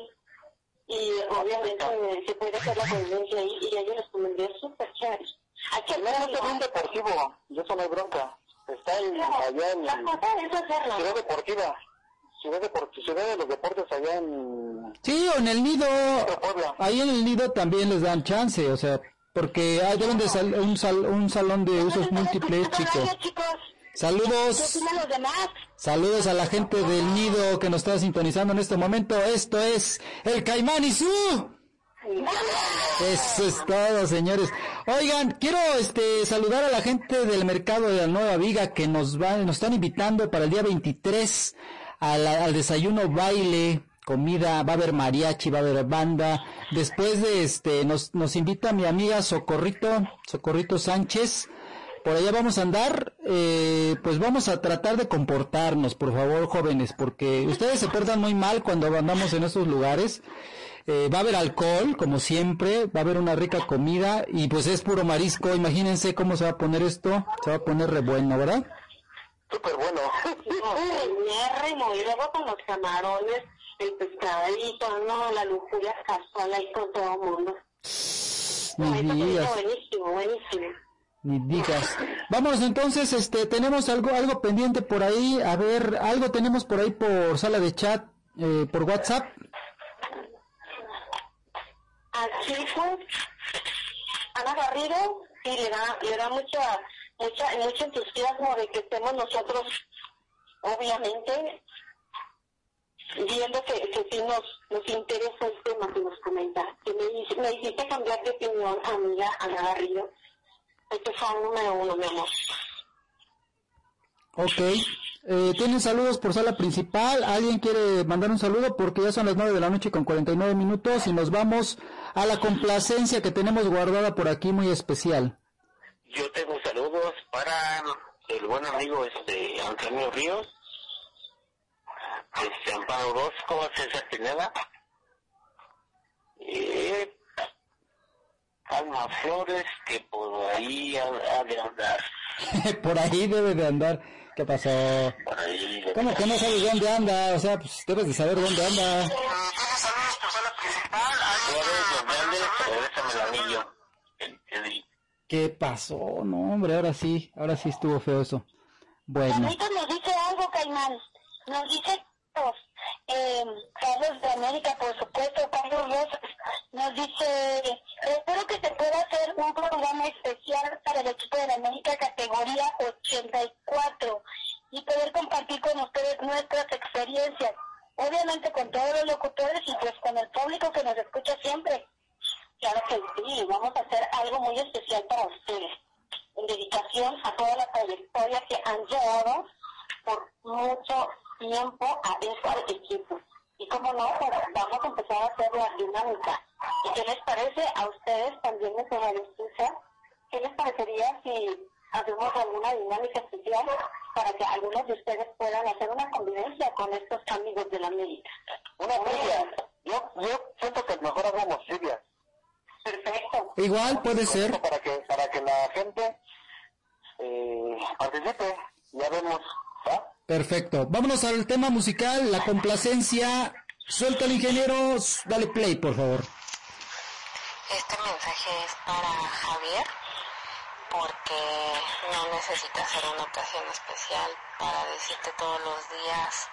y obviamente eh, se puede hacer la convivencia ahí y ellos les convendría súper chévere. No, no hacerlo. es un deportivo, y eso no hay bronca. Está en, Claro, allá en la cosa es hacerlo. Ciudad Deportiva. Ciudad, Deport- Ciudad de los Deportes allá en Sí, o en el nido, Puebla. ahí en el nido también les dan chance, o sea, porque hay deben de sal- un, sal- un salón de usos múltiples, chicos. Chicos. ¿Qué Saludos, los demás? saludos a la gente del nido que nos está sintonizando en este momento. Esto es el Caimán y su. Eso es todo, señores. Oigan, quiero este saludar a la gente del mercado de la Nueva Viga que nos van, nos están invitando para el día 23 a la- al desayuno baile, comida, va a haber mariachi, va a haber banda. Después de este nos nos invita mi amiga Socorrito, Socorrito Sánchez. Por allá vamos a andar, eh, pues vamos a tratar de comportarnos, por favor, jóvenes, porque ustedes se portan muy mal cuando andamos en esos lugares. Eh, va a haber alcohol, como siempre, va a haber una rica comida y pues es puro marisco. Imagínense cómo se va a poner esto. Se va a poner re bueno, ¿verdad? súper bueno. Y luego con los camarones, el pescadito, no, la lujuria casual ahí con todo el mundo. No, eso buenísimo, buenísimo. Ni digas. Vámonos entonces, este, tenemos algo, algo pendiente por ahí. A ver, algo tenemos por ahí por sala de chat, eh, por WhatsApp. Aquí pues, Ana Garrido, sí, le da, le da mucha, mucha, mucho entusiasmo de que estemos nosotros, obviamente, viendo que, que sí nos, nos interesa el tema que nos comenta. Que me, me hiciste cambiar de opinión, amiga Ana Garrido. Este fue un número uno, mi amor. Ok. Eh, ¿Tienen saludos por sala principal? ¿Alguien quiere mandar un saludo? Porque ya son las 9 de la noche con 49 minutos y nos vamos a la complacencia que tenemos guardada por aquí muy especial. Yo tengo saludos para el buen amigo este Antonio Ríos este, Amparo Orozco, César Pineda, y Alma Flores, que por ahí ha, ha de andar. <laughs> Por ahí debe de andar. ¿Qué pasó? Por ahí de ¿Cómo que no sabes dónde anda? O sea, pues debes de saber dónde anda. Flores, donde andes, regrésame el anillo. El- el- ¿Qué pasó? No, hombre, ahora sí, ahora sí estuvo feo eso. Bueno, Carlitos nos dice algo, Caimán. Nos dice eh, Carlos de América, por supuesto, Carlos Rosas. Nos dice, espero que se pueda hacer un programa especial para el equipo de la América categoría 84 y poder compartir con ustedes nuestras experiencias. Obviamente con todos los locutores y pues con el público que nos escucha siempre. Claro que sí, vamos a hacer algo muy especial para ustedes, en dedicación a toda la trayectoria que han llevado por mucho tiempo a este equipo. Y como no, pues vamos a empezar a hacer la dinámica. ¿Y qué les parece a ustedes también, Radio Escucha? ¿Qué les parecería si hacemos alguna dinámica especial para que algunos de ustedes puedan hacer una convivencia con estos amigos de la América? Una trivia. Yo, yo siento que mejor hagamos trivia. Perfecto. igual puede ser. Para que, para que la gente eh, participe. Ya vemos. ¿va? Perfecto. Vámonos al tema musical, la complacencia. Suelta el ingeniero, dale play, por favor. Este mensaje es para Javier porque no necesita ser una ocasión especial para decirte todos los días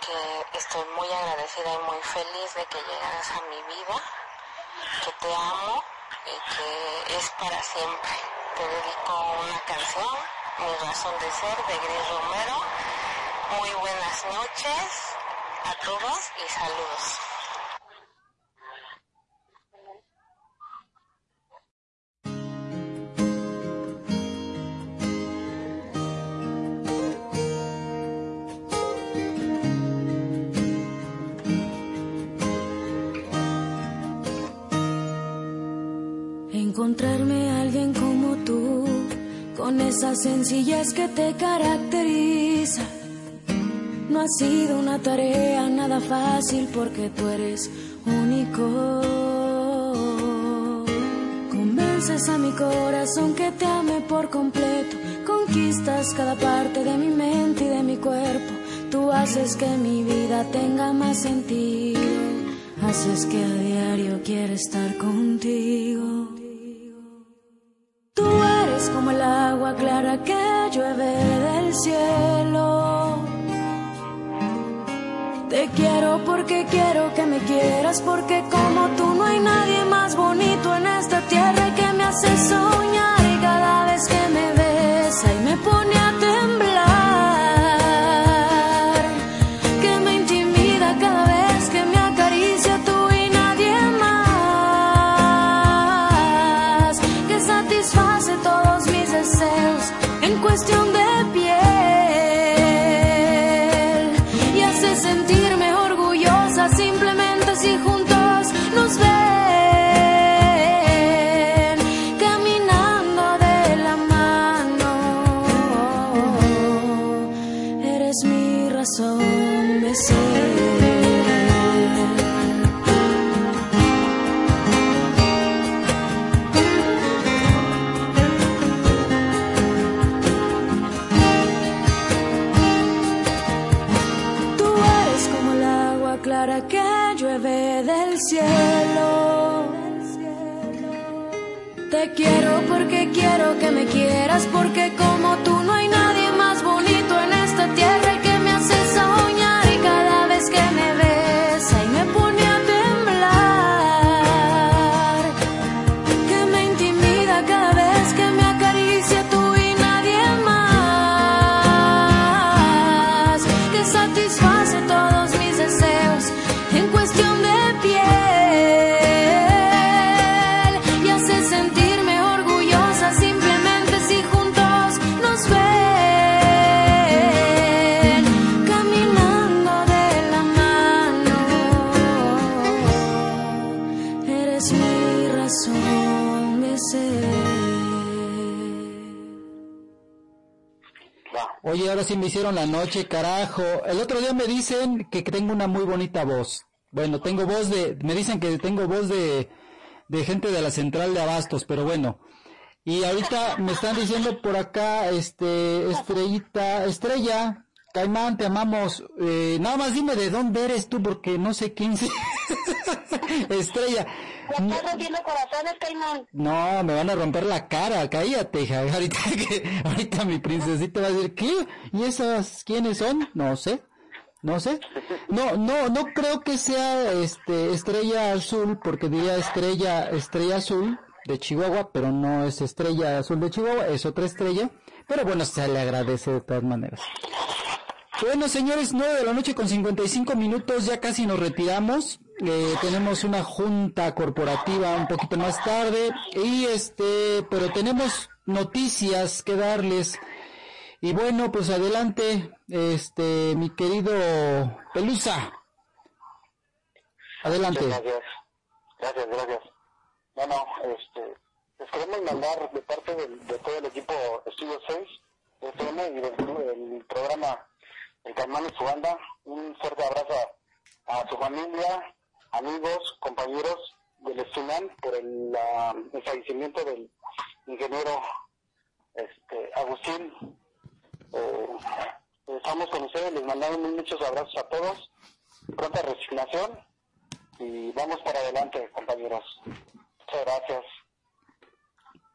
que estoy muy agradecida y muy feliz de que llegaras a mi vida, que te amo y que es para siempre. Te dedico una canción, Mi razón de ser, de Gris Romero. Muy buenas noches a todos y saludos. Encontrarme a alguien como tú, con esa sencillez que te caracteriza. No ha sido una tarea nada fácil porque tú eres único. Convences a mi corazón que te ame por completo. Conquistas cada parte de mi mente y de mi cuerpo. Tú haces que mi vida tenga más sentido. Haces que a diario quiera estar contigo. Tú eres como el agua clara que llueve del cielo. Te quiero porque quiero que me quieras, porque como tú no hay nadie más bonito en esta tierra que me hace soñar ahora me hicieron la noche, carajo. El otro día me dicen que tengo una muy bonita voz. Bueno, tengo voz de, me dicen que tengo voz de, de gente de la central de Abastos, pero bueno. Y ahorita me están diciendo por acá, este, estrellita, estrella, Caimán, te amamos. Eh, nada más dime de dónde eres tú, porque no sé quién. se- <laughs> estrella. ¿Me estás rompiendo corazones, Caimán? No, me van a romper la cara, cállate, hija. <laughs> Ahorita, que, ahorita mi princesita va a decir, ¿qué? ¿Y esas quiénes son? No sé, no sé. No, no, no creo que sea este estrella azul, porque diría estrella, estrella azul de Chihuahua, pero no es estrella azul de Chihuahua, es otra estrella. Pero bueno, se le agradece de todas maneras. Bueno, señores, 9 de la noche con 55 minutos, ya casi nos retiramos. Eh, tenemos una junta corporativa un poquito más tarde y este, pero tenemos noticias que darles. Y bueno, pues adelante, este, mi querido Pelusa. Adelante. Gracias, gracias, gracias. Bueno, este, les queremos mandar de parte del- de, todo el equipo Estudio 6 FM y del, programa El Caimán y su banda, un fuerte abrazo a su familia, amigos, compañeros del Estudian por el, la- el fallecimiento del ingeniero este, Agustín. Eh, estamos con ustedes, les mandamos muchos abrazos a todos, pronta resignación y vamos para adelante, compañeros. Muchas gracias.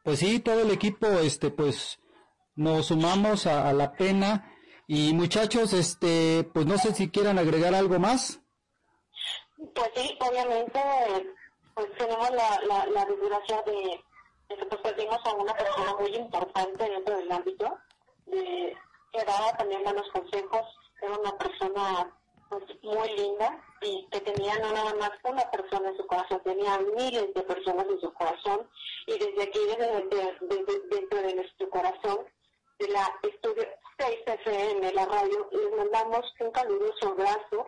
Pues sí, todo el equipo, este, pues, nos sumamos a, a la pena. Y muchachos, este, pues no sé si quieran agregar algo más. Pues sí, obviamente, pues tenemos la, la, la desgracia de, de que pues perdimos a una persona muy importante dentro del ámbito, de, que daba también buenos consejos, era una persona pues, muy linda y que tenía no nada más una persona en su corazón, tenía miles de personas en su corazón y desde aquí, desde, desde- desde- dentro de nuestro corazón, de la estudio 6 FM, la radio, les mandamos un caluroso abrazo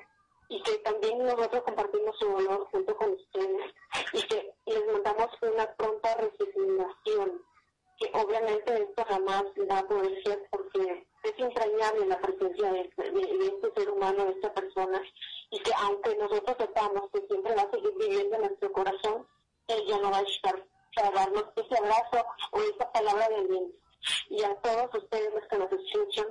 y que también nosotros compartimos su dolor junto con ustedes y que les mandamos una pronta resignación, que obviamente esto jamás va a poder ser porque es entrañable la presencia de, de- de este ser humano, de esta persona, y que aunque nosotros sepamos que siempre va a seguir viviendo en nuestro corazón, él ya no va a estar para darnos ese abrazo o esa palabra de aliento. Y a todos ustedes los que nos escuchan,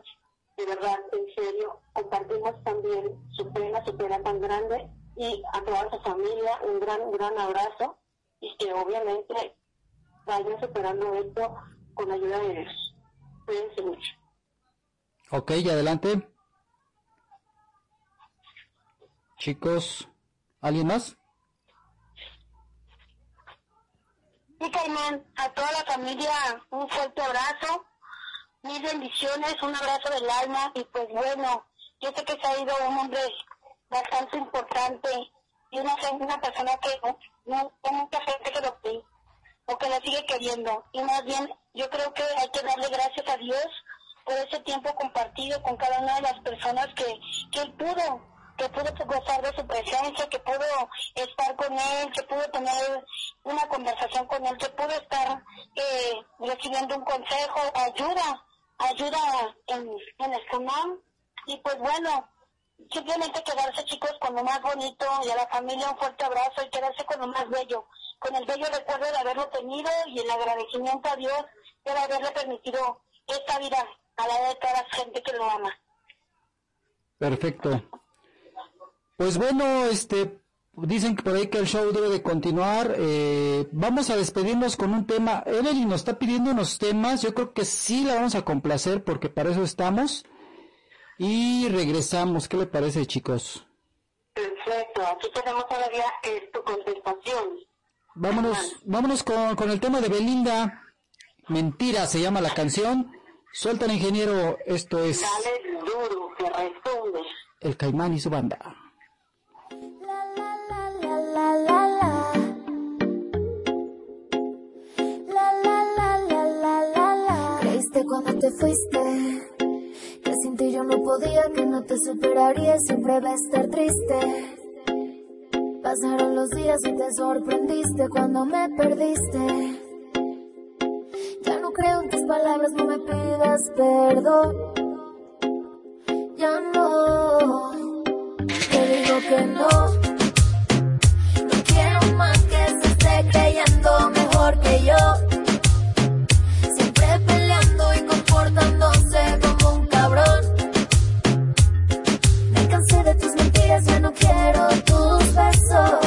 de verdad, en serio, compartimos también su pena, su pena tan grande y a toda su familia un gran, gran abrazo y que obviamente vayan superando esto con la ayuda de Dios. Cuídense mucho. Ok, y adelante. Chicos, ¿alguien más? Sí, Caimán, a toda la familia un fuerte abrazo, mil bendiciones, un abrazo del alma y pues bueno, yo sé que se ha ido un hombre bastante importante y una, una persona que no, no hay mucha gente que lo ve o que lo sigue queriendo. Y más bien yo creo que hay que darle gracias a Dios por ese tiempo compartido con cada una de las personas que, que él pudo que pudo gozar de su presencia, que pudo estar con él, que pudo tener una conversación con él, que pudo estar eh, recibiendo un consejo, ayuda, ayuda en, en el canal. Y pues bueno, simplemente quedarse chicos con lo más bonito y a la familia un fuerte abrazo y quedarse con lo más bello, con el bello recuerdo de haberlo tenido y el agradecimiento a Dios por haberle permitido esta vida a la de toda la gente que lo ama. Perfecto. Pues bueno, este, dicen por ahí que el show debe de continuar. Eh, vamos a despedirnos con un tema. Evelyn nos está pidiendo unos temas. Yo creo que sí la vamos a complacer porque para eso estamos. Y regresamos. ¿Qué le parece, chicos? Perfecto, aquí tenemos todavía eh, tu contestación. Vámonos, vámonos con, con el tema de Belinda. Mentira se llama la canción. Suelta el ingeniero. Esto es Dale duro, que resume. El Caimán y su banda creiste cuando te fuiste creí sin ti yo no podía que no te superaría siempre va a estar triste. Pasaron los días y te sorprendiste cuando me perdiste. Ya no creo en tus palabras, no me pidas perdón. Ya no, te digo que no. Mejor que yo. Siempre peleando y comportándose como un cabrón. Me cansé de tus mentiras, ya no quiero tus besos.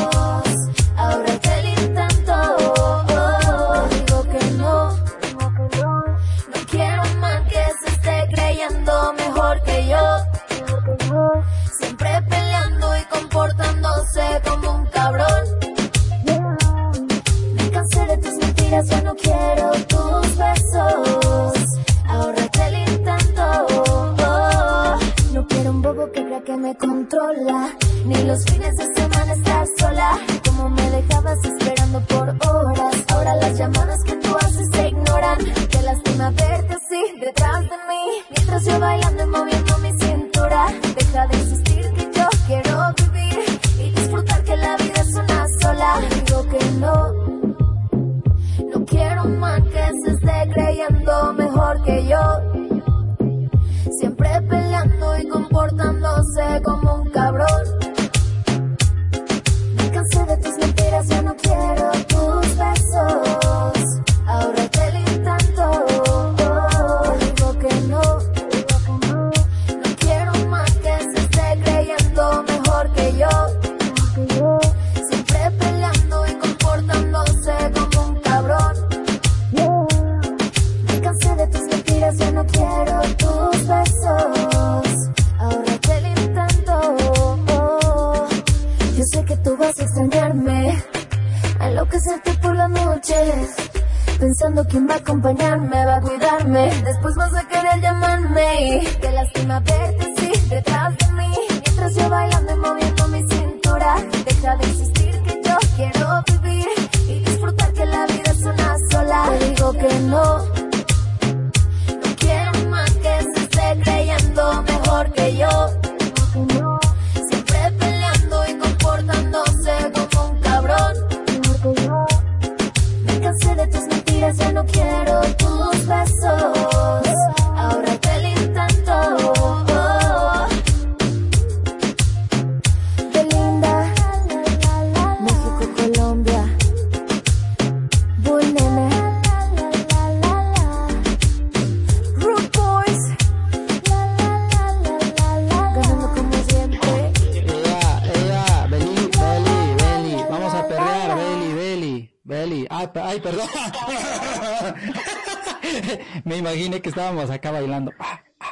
<laughs> Me imaginé que estábamos acá bailando.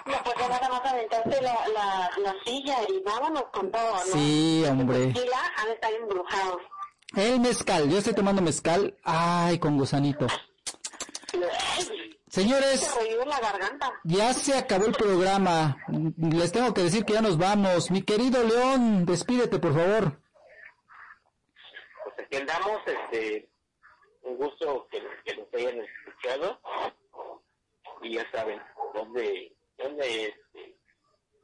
No, pues ya nada más aventarte la, la, la silla y vámonos con todo, ¿no? Sí, hombre. Tequila han de estar embrujados. El mezcal, yo estoy tomando mezcal, ay, con gusanito. Señores, Se revive la garganta. ya se acabó el programa. Les tengo que decir que ya nos vamos. Mi querido León, despídete, por favor. Pues aquí andamos, este, un gusto que, que nos hayan Y ya saben, dónde, dónde, este,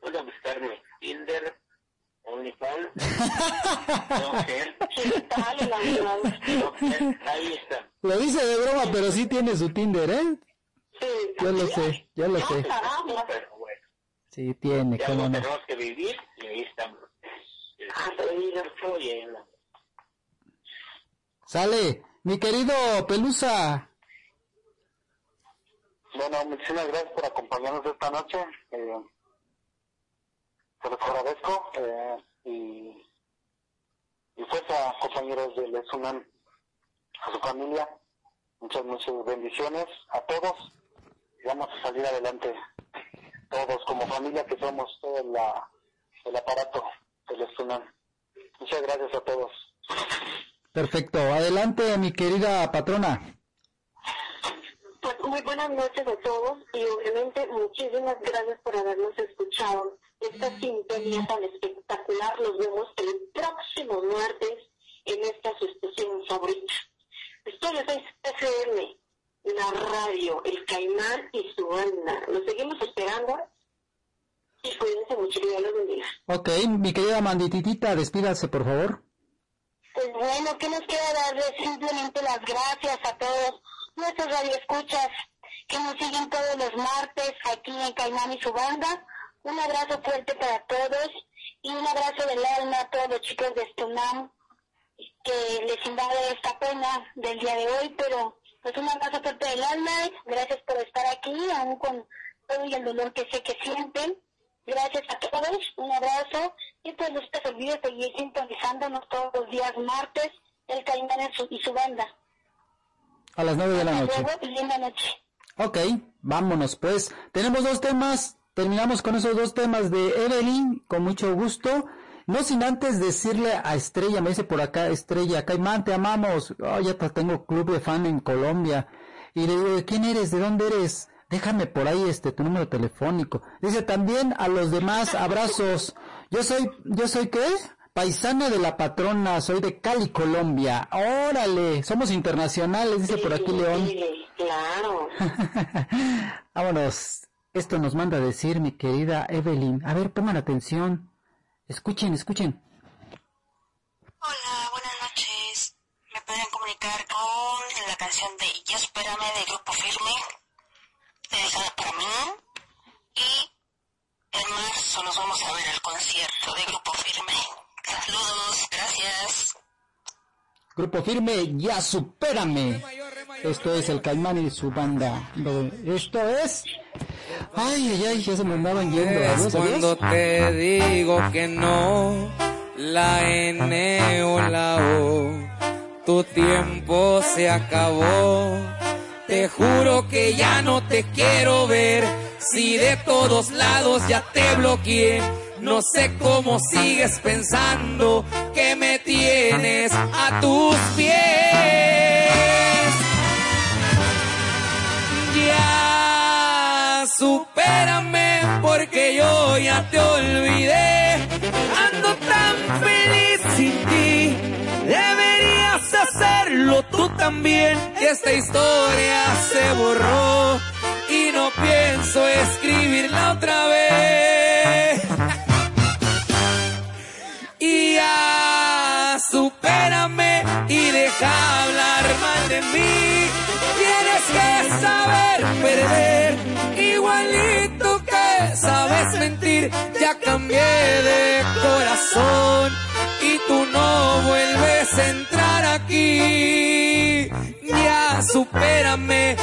dónde buscarme. Tinder, OnlyFans, <laughs> ahí está. Lo dice de broma, pero sí tiene su Tinder, ¿eh? Yo lo sé, yo lo sé. Pero bueno, Sí, tiene, ya cómo no tenemos que vivir y ahí estamos. Sale, mi querido Pelusa. Bueno, muchísimas gracias por acompañarnos esta noche. Eh, se los agradezco. Eh, y, y pues a compañeros del ESUNAM, a su familia, muchas, muchas bendiciones a todos. Y vamos a salir adelante todos como familia que somos, todo la, el aparato del ESUNAM. Muchas gracias a todos. Perfecto, adelante, mi querida patrona. Pues muy buenas noches a todos y obviamente muchísimas gracias por habernos escuchado. Esta sintonía tan espectacular los vemos el próximo martes en esta su estación favorita. Estudio 6 FM, la radio, el caimán y su banda. Los seguimos esperando y cuídense mucho, Dios los bendiga. Ok, mi querida Mandititita, despídase, por favor. Pues bueno, ¿qué nos queda darles? Simplemente las gracias a todos nuestros radioescuchas que nos siguen todos los martes aquí en Caimán y su banda. Un abrazo fuerte para todos Y un abrazo del alma a todos los chicos de Stunam que les invade esta pena del día de hoy, pero pues un abrazo fuerte del alma, gracias por estar aquí, aún con todo y el dolor que sé que sienten. Gracias a todos, un abrazo y pues no se olvide seguir sintonizándonos todos los días martes, el Caimán y su banda. A las 9 de la Hasta noche. Ok, vámonos pues. Tenemos dos temas. Terminamos con esos dos temas de Evelyn, con mucho gusto. No sin antes decirle a Estrella, me dice por acá, Estrella, Caimán, te amamos. Oh, ya te tengo club de fan en Colombia. Y le digo, ¿quién eres? ¿De dónde eres? Déjame por ahí este tu número telefónico. Dice también a los demás, abrazos. Yo soy, yo soy qué? Paisana de la patrona, soy de Cali, Colombia. Órale, somos internacionales, dice por aquí León. Claro. <laughs> Vámonos. Esto nos manda a decir mi querida Evelyn. A ver, pongan atención. Escuchen, escuchen. Hola, buenas noches. Me podrían comunicar con la canción de Ya Espérame de Grupo Firme, dedicada para mí. Y en marzo nos vamos a ver al concierto de Grupo Firme. Saludos, gracias. Grupo firme, ya supérame. Esto es el Caimán y su banda. Esto es. Ay, ay, ay, ya se me andaban yendo. Es cuando te digo que no, la N o la O, tu tiempo se acabó. Te juro que ya no te quiero ver, si de todos lados ya te bloqueé. No sé cómo sigues pensando que me tienes a tus pies. Ya supérame porque yo ya te olvidé. Ando tan feliz sin ti. Deberías hacerlo tú también. Que esta historia se borró y no pienso escribirla otra vez. Ya supérame y deja hablar mal de mí. Tienes que saber perder, igualito que sabes mentir. Ya cambié de corazón y tú no vuelves a entrar aquí. Ya supérame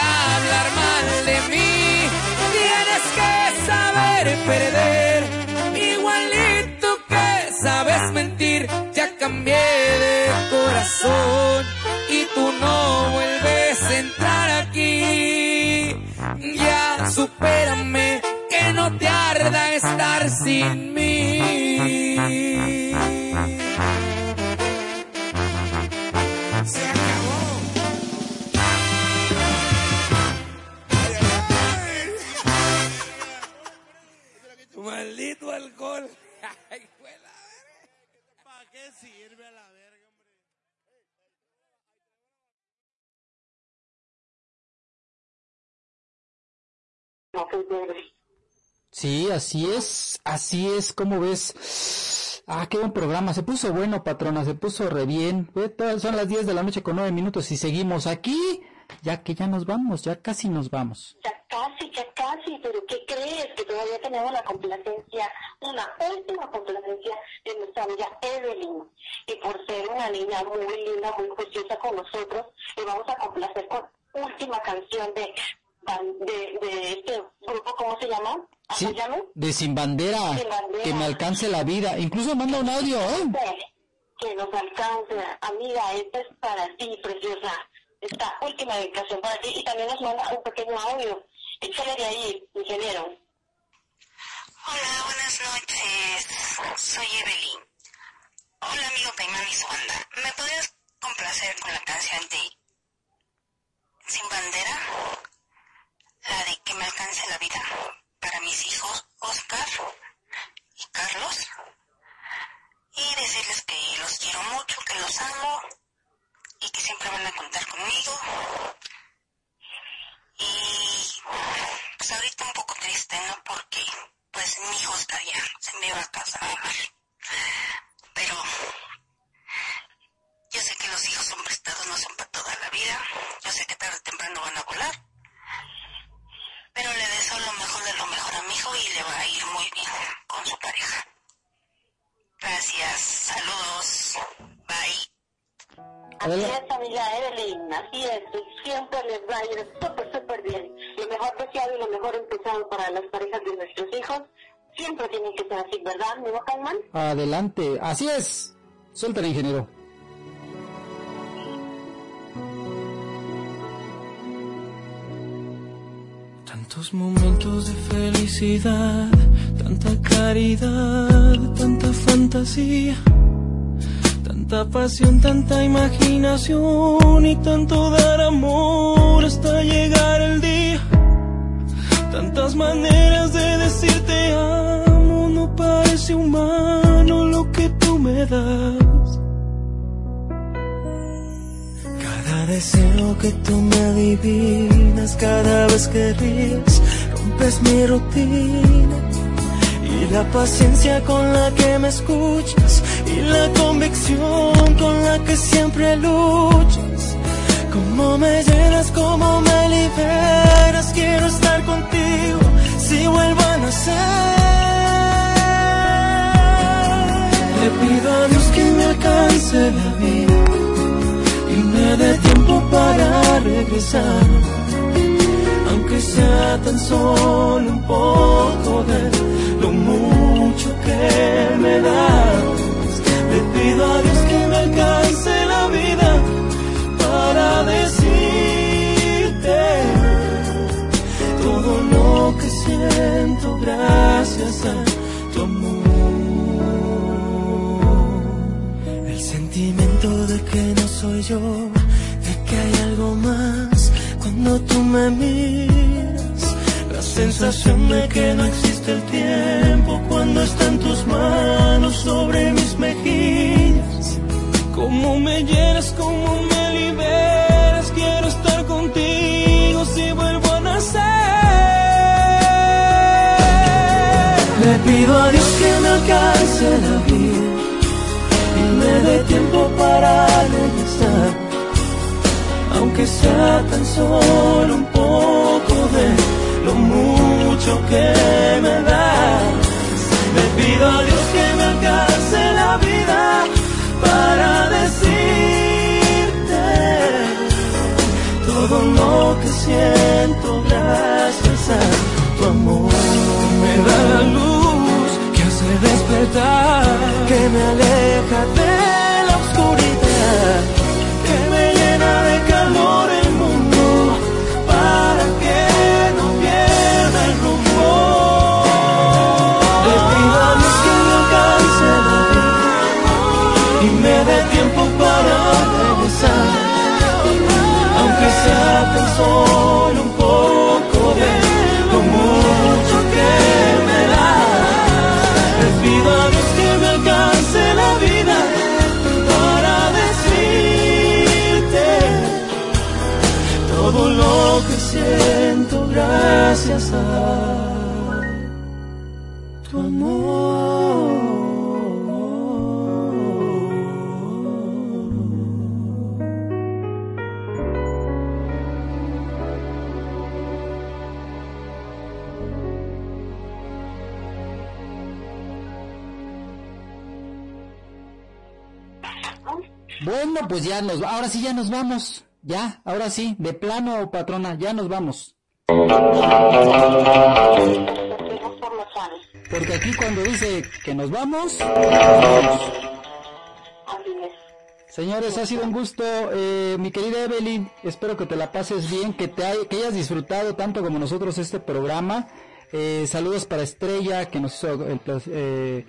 hablar mal de mí. Tienes que saber perder, igualito que sabes mentir. Ya cambié de corazón y tú no vuelves a entrar aquí. Ya supérame que no te arda estar sin mí. Maldito alcohol. <laughs> ¿Para qué sirve a la verga, hombre? Sí, así es, así es, como ves? Ah, qué buen programa, se puso bueno, patrona, se puso re bien. Son las 10 de la noche con 9 minutos y seguimos aquí, ya que ya nos vamos, ya casi nos vamos. Ya casi, ya casi, pero ¿qué crees? Que todavía tenemos la complacencia, una última complacencia de nuestra amiga Evelyn. Y por ser una niña muy linda, muy juiciosa con nosotros, le vamos a complacer con última canción de, de, de este grupo, ¿cómo se llama? Sí, de sin bandera, Sin bandera. que me alcance la vida. Incluso manda un audio, ¿eh? Que nos alcance. Amiga, esta es para ti, preciosa. Esta última dedicación para ti. Y también nos manda un pequeño audio. Échale de ahí, ingeniero. Hola, buenas noches. Soy Evelyn. Hola, amigo Caimán y su banda. ¿Me podrías complacer con la canción de Sin Bandera? La de Que me alcance la vida para mis hijos Oscar y Carlos. Y decirles que los quiero mucho, que los amo y que siempre van a contar conmigo. Y pues ahorita un poco triste, ¿no? Porque pues mi hijo Oscar ya se me va a casar. Pero yo sé que los hijos son prestados, no son para toda la vida. Yo sé que tarde o temprano van a volar. Pero le deseo lo mejor de lo mejor a mi hijo y le va a ir muy bien con su pareja. Gracias, saludos, bye. Así es, amiga Evelyn, así es, y siempre les va a ir súper, súper bien. Lo mejor deseado y lo mejor empezado para las parejas de nuestros hijos siempre tienen que ser así, ¿verdad, mi Caimán? Adelante, así es. Suelta el ingeniero. Tantos momentos de felicidad, tanta caridad, tanta fantasía, tanta pasión, tanta imaginación y tanto dar amor hasta llegar el día. Tantas maneras de decirte amo, no parece humano lo que tú me das. Cada deseo que tú me adivinas, cada vez que ríes, rompes mi rutina. Y la paciencia con la que me escuchas, y la convicción con la que siempre luchas. Cómo me llenas, cómo me liberas, quiero estar contigo si vuelvo a nacer. Le pido a Dios que me alcance la vida y me dé tiempo para regresar. Aunque sea tan solo un poco de lo mucho que me das. Le pido a Dios que me alcance la vida para decirte todo lo que siento gracias a tu amor. El sentimiento de que no soy yo, de que hay algo más cuando tú me miras. La sensación de que no existe el tiempo cuando están tus manos sobre mis mejillas. Cómo me llenas, cómo me liberas, quiero estar contigo si vuelvo a nacer. Le pido a Dios que me alcance la vida y me dé tiempo para regresar, aunque sea tan solo un poco de lo mucho que me das. Le pido a Dios que me alcance la vida para decirte todo lo que siento gracias a tu amor. Me da la luz que hace despertar, que me aleja de la oscuridad, que me llena de calor sea tan solo un poco de lo mucho que me da. Le pido a Dios que me alcance la vida para decirte todo lo que siento gracias a Bueno, pues ya nos, ahora sí ya nos vamos. Ya, ahora sí, de plano, patrona, ya nos vamos. por Porque aquí cuando dice que nos vamos. Señores, ha sido un gusto, eh, mi querida Evelyn. Espero que te la pases bien, que te hay- que hayas disfrutado tanto como nosotros este programa. Eh, saludos para Estrella, que nos hizo el, eh,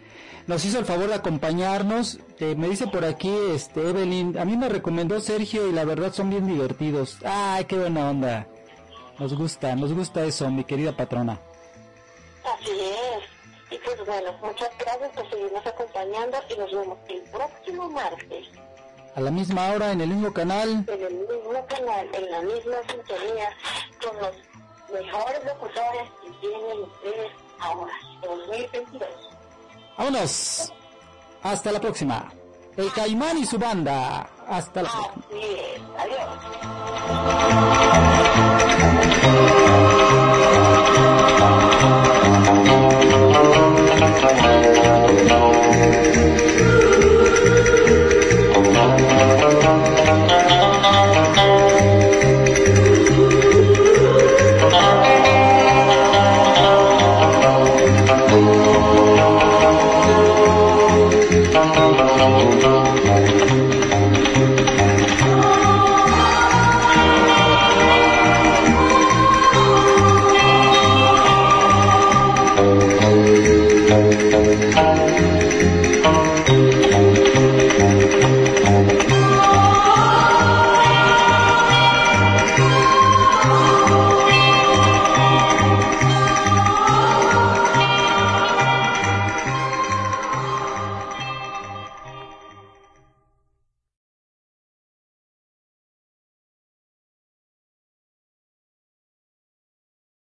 nos hizo el favor de acompañarnos. Eh, me dice por aquí, este, Evelyn, a mí me recomendó Sergio y la verdad son bien divertidos. Ay, qué buena onda. Nos gusta, nos gusta eso, mi querida patrona. Así es. Y pues bueno, muchas gracias por seguirnos acompañando y nos vemos el próximo martes A la misma hora, en el mismo canal. en el mismo canal, en la misma sintonía, con los mejores locutores que tienen ustedes ahora, 2022. Vámonos. Hasta la próxima. El Caimán y su banda. Hasta la próxima. Así es. Adiós.